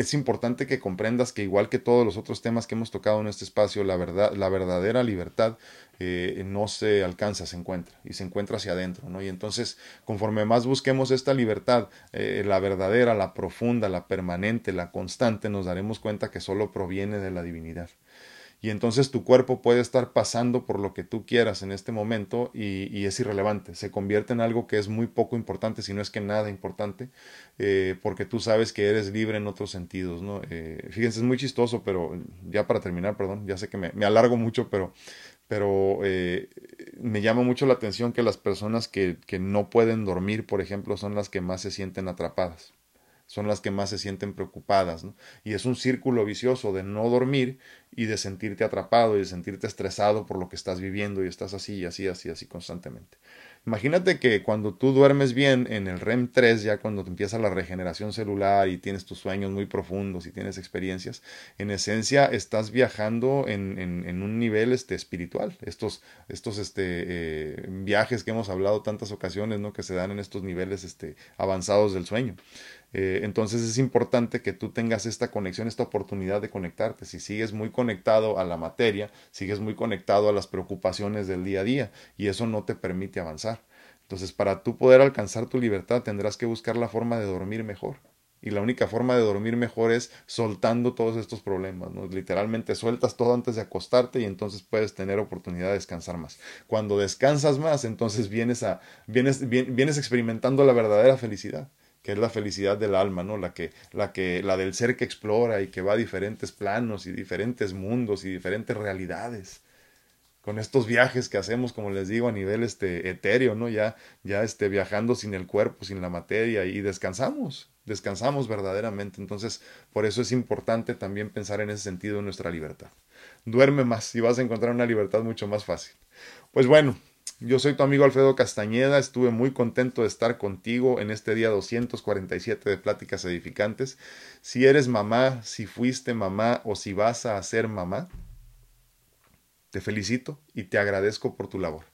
es importante que comprendas que igual que todos los otros temas que hemos tocado en este espacio, la verdad, la verdadera libertad eh, no se alcanza, se encuentra y se encuentra hacia adentro, ¿no? Y entonces, conforme más busquemos esta libertad, eh, la verdadera, la profunda, la permanente, la constante, nos daremos cuenta que solo proviene de la divinidad y entonces tu cuerpo puede estar pasando por lo que tú quieras en este momento y, es irrelevante, se convierte en algo que es muy poco importante, si no es que nada importante, eh, porque tú sabes que eres libre en otros sentidos, ¿no? Eh, fíjense, es muy chistoso, pero ya para terminar, perdón, ya sé que me, alargo mucho, pero, pero eh, me llama mucho la atención que las personas que, que no pueden dormir, por ejemplo, son las que más se sienten atrapadas son las que más se sienten preocupadas, ¿no? Y es un círculo vicioso de no dormir y de sentirte atrapado y de sentirte estresado por lo que estás viviendo y estás así así, así, así constantemente. Imagínate que cuando tú duermes bien en el REM 3, ya cuando te empieza la regeneración celular y tienes tus sueños muy profundos y tienes experiencias, en esencia estás viajando en, en, un nivel este, espiritual. Estos, estos este, eh, viajes que hemos hablado tantas ocasiones, ¿no? que se dan en estos niveles este, avanzados del sueño. Eh, entonces es importante que tú tengas esta conexión, esta oportunidad de conectarte. Si sigues muy conectado a la materia, sigues muy conectado a las preocupaciones del día a día y eso no te permite avanzar. Entonces, para tú poder alcanzar tu libertad, tendrás que buscar la forma de dormir mejor. Y la única forma de dormir mejor es soltando todos estos problemas, ¿no? Literalmente sueltas todo antes de acostarte y entonces puedes tener oportunidad de descansar más. Cuando descansas más, entonces vienes a vienes vienes experimentando la verdadera felicidad que es la felicidad del alma, ¿no? La que, la que, la del ser que explora y que va a diferentes planos y diferentes mundos y diferentes realidades. Con estos viajes que hacemos, como les digo, a nivel este etéreo, ¿no? Ya, ya este, viajando sin el cuerpo, sin la materia, y descansamos, descansamos verdaderamente. Entonces, por eso es importante también pensar en ese sentido en nuestra libertad. Duerme más y vas a encontrar una libertad mucho más fácil. Pues bueno, yo soy tu amigo Alfredo Castañeda, estuve muy contento de estar contigo en este día 247 de Pláticas Edificantes. Si eres mamá, si fuiste mamá o si vas a ser mamá, te felicito y te agradezco por tu labor.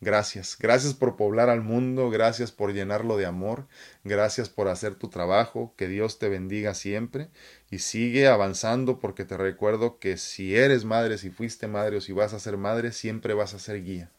Gracias, gracias por poblar al mundo, gracias por llenarlo de amor, gracias por hacer tu trabajo, que Dios te bendiga siempre y sigue avanzando porque te recuerdo que si eres madre, si fuiste madre o si vas a ser madre, siempre vas a ser guía.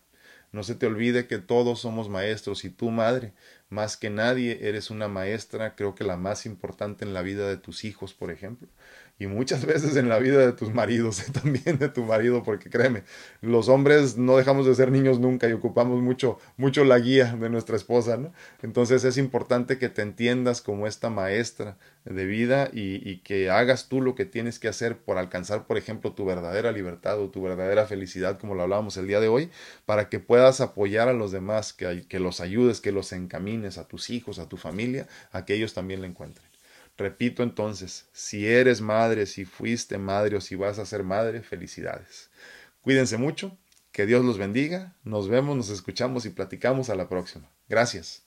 No se te olvide que todos somos maestros y tu madre. Más que nadie eres una maestra, creo que la más importante en la vida de tus hijos, por ejemplo y muchas veces en la vida de tus maridos, también de tu marido, porque créeme, los hombres no dejamos de ser niños nunca y ocupamos mucho, mucho la guía de nuestra esposa, ¿no? Entonces es importante que te entiendas como esta maestra de vida y, y que hagas tú lo que tienes que hacer por alcanzar, por ejemplo, tu verdadera libertad o tu verdadera felicidad, como lo hablábamos el día de hoy, para que puedas apoyar a los demás, que, que los ayudes, que los encamines a tus hijos, a tu familia, a que ellos también la encuentren. Repito entonces, si eres madre, si fuiste madre o si vas a ser madre, felicidades. Cuídense mucho, que Dios los bendiga, nos vemos, nos escuchamos y platicamos a la próxima. Gracias.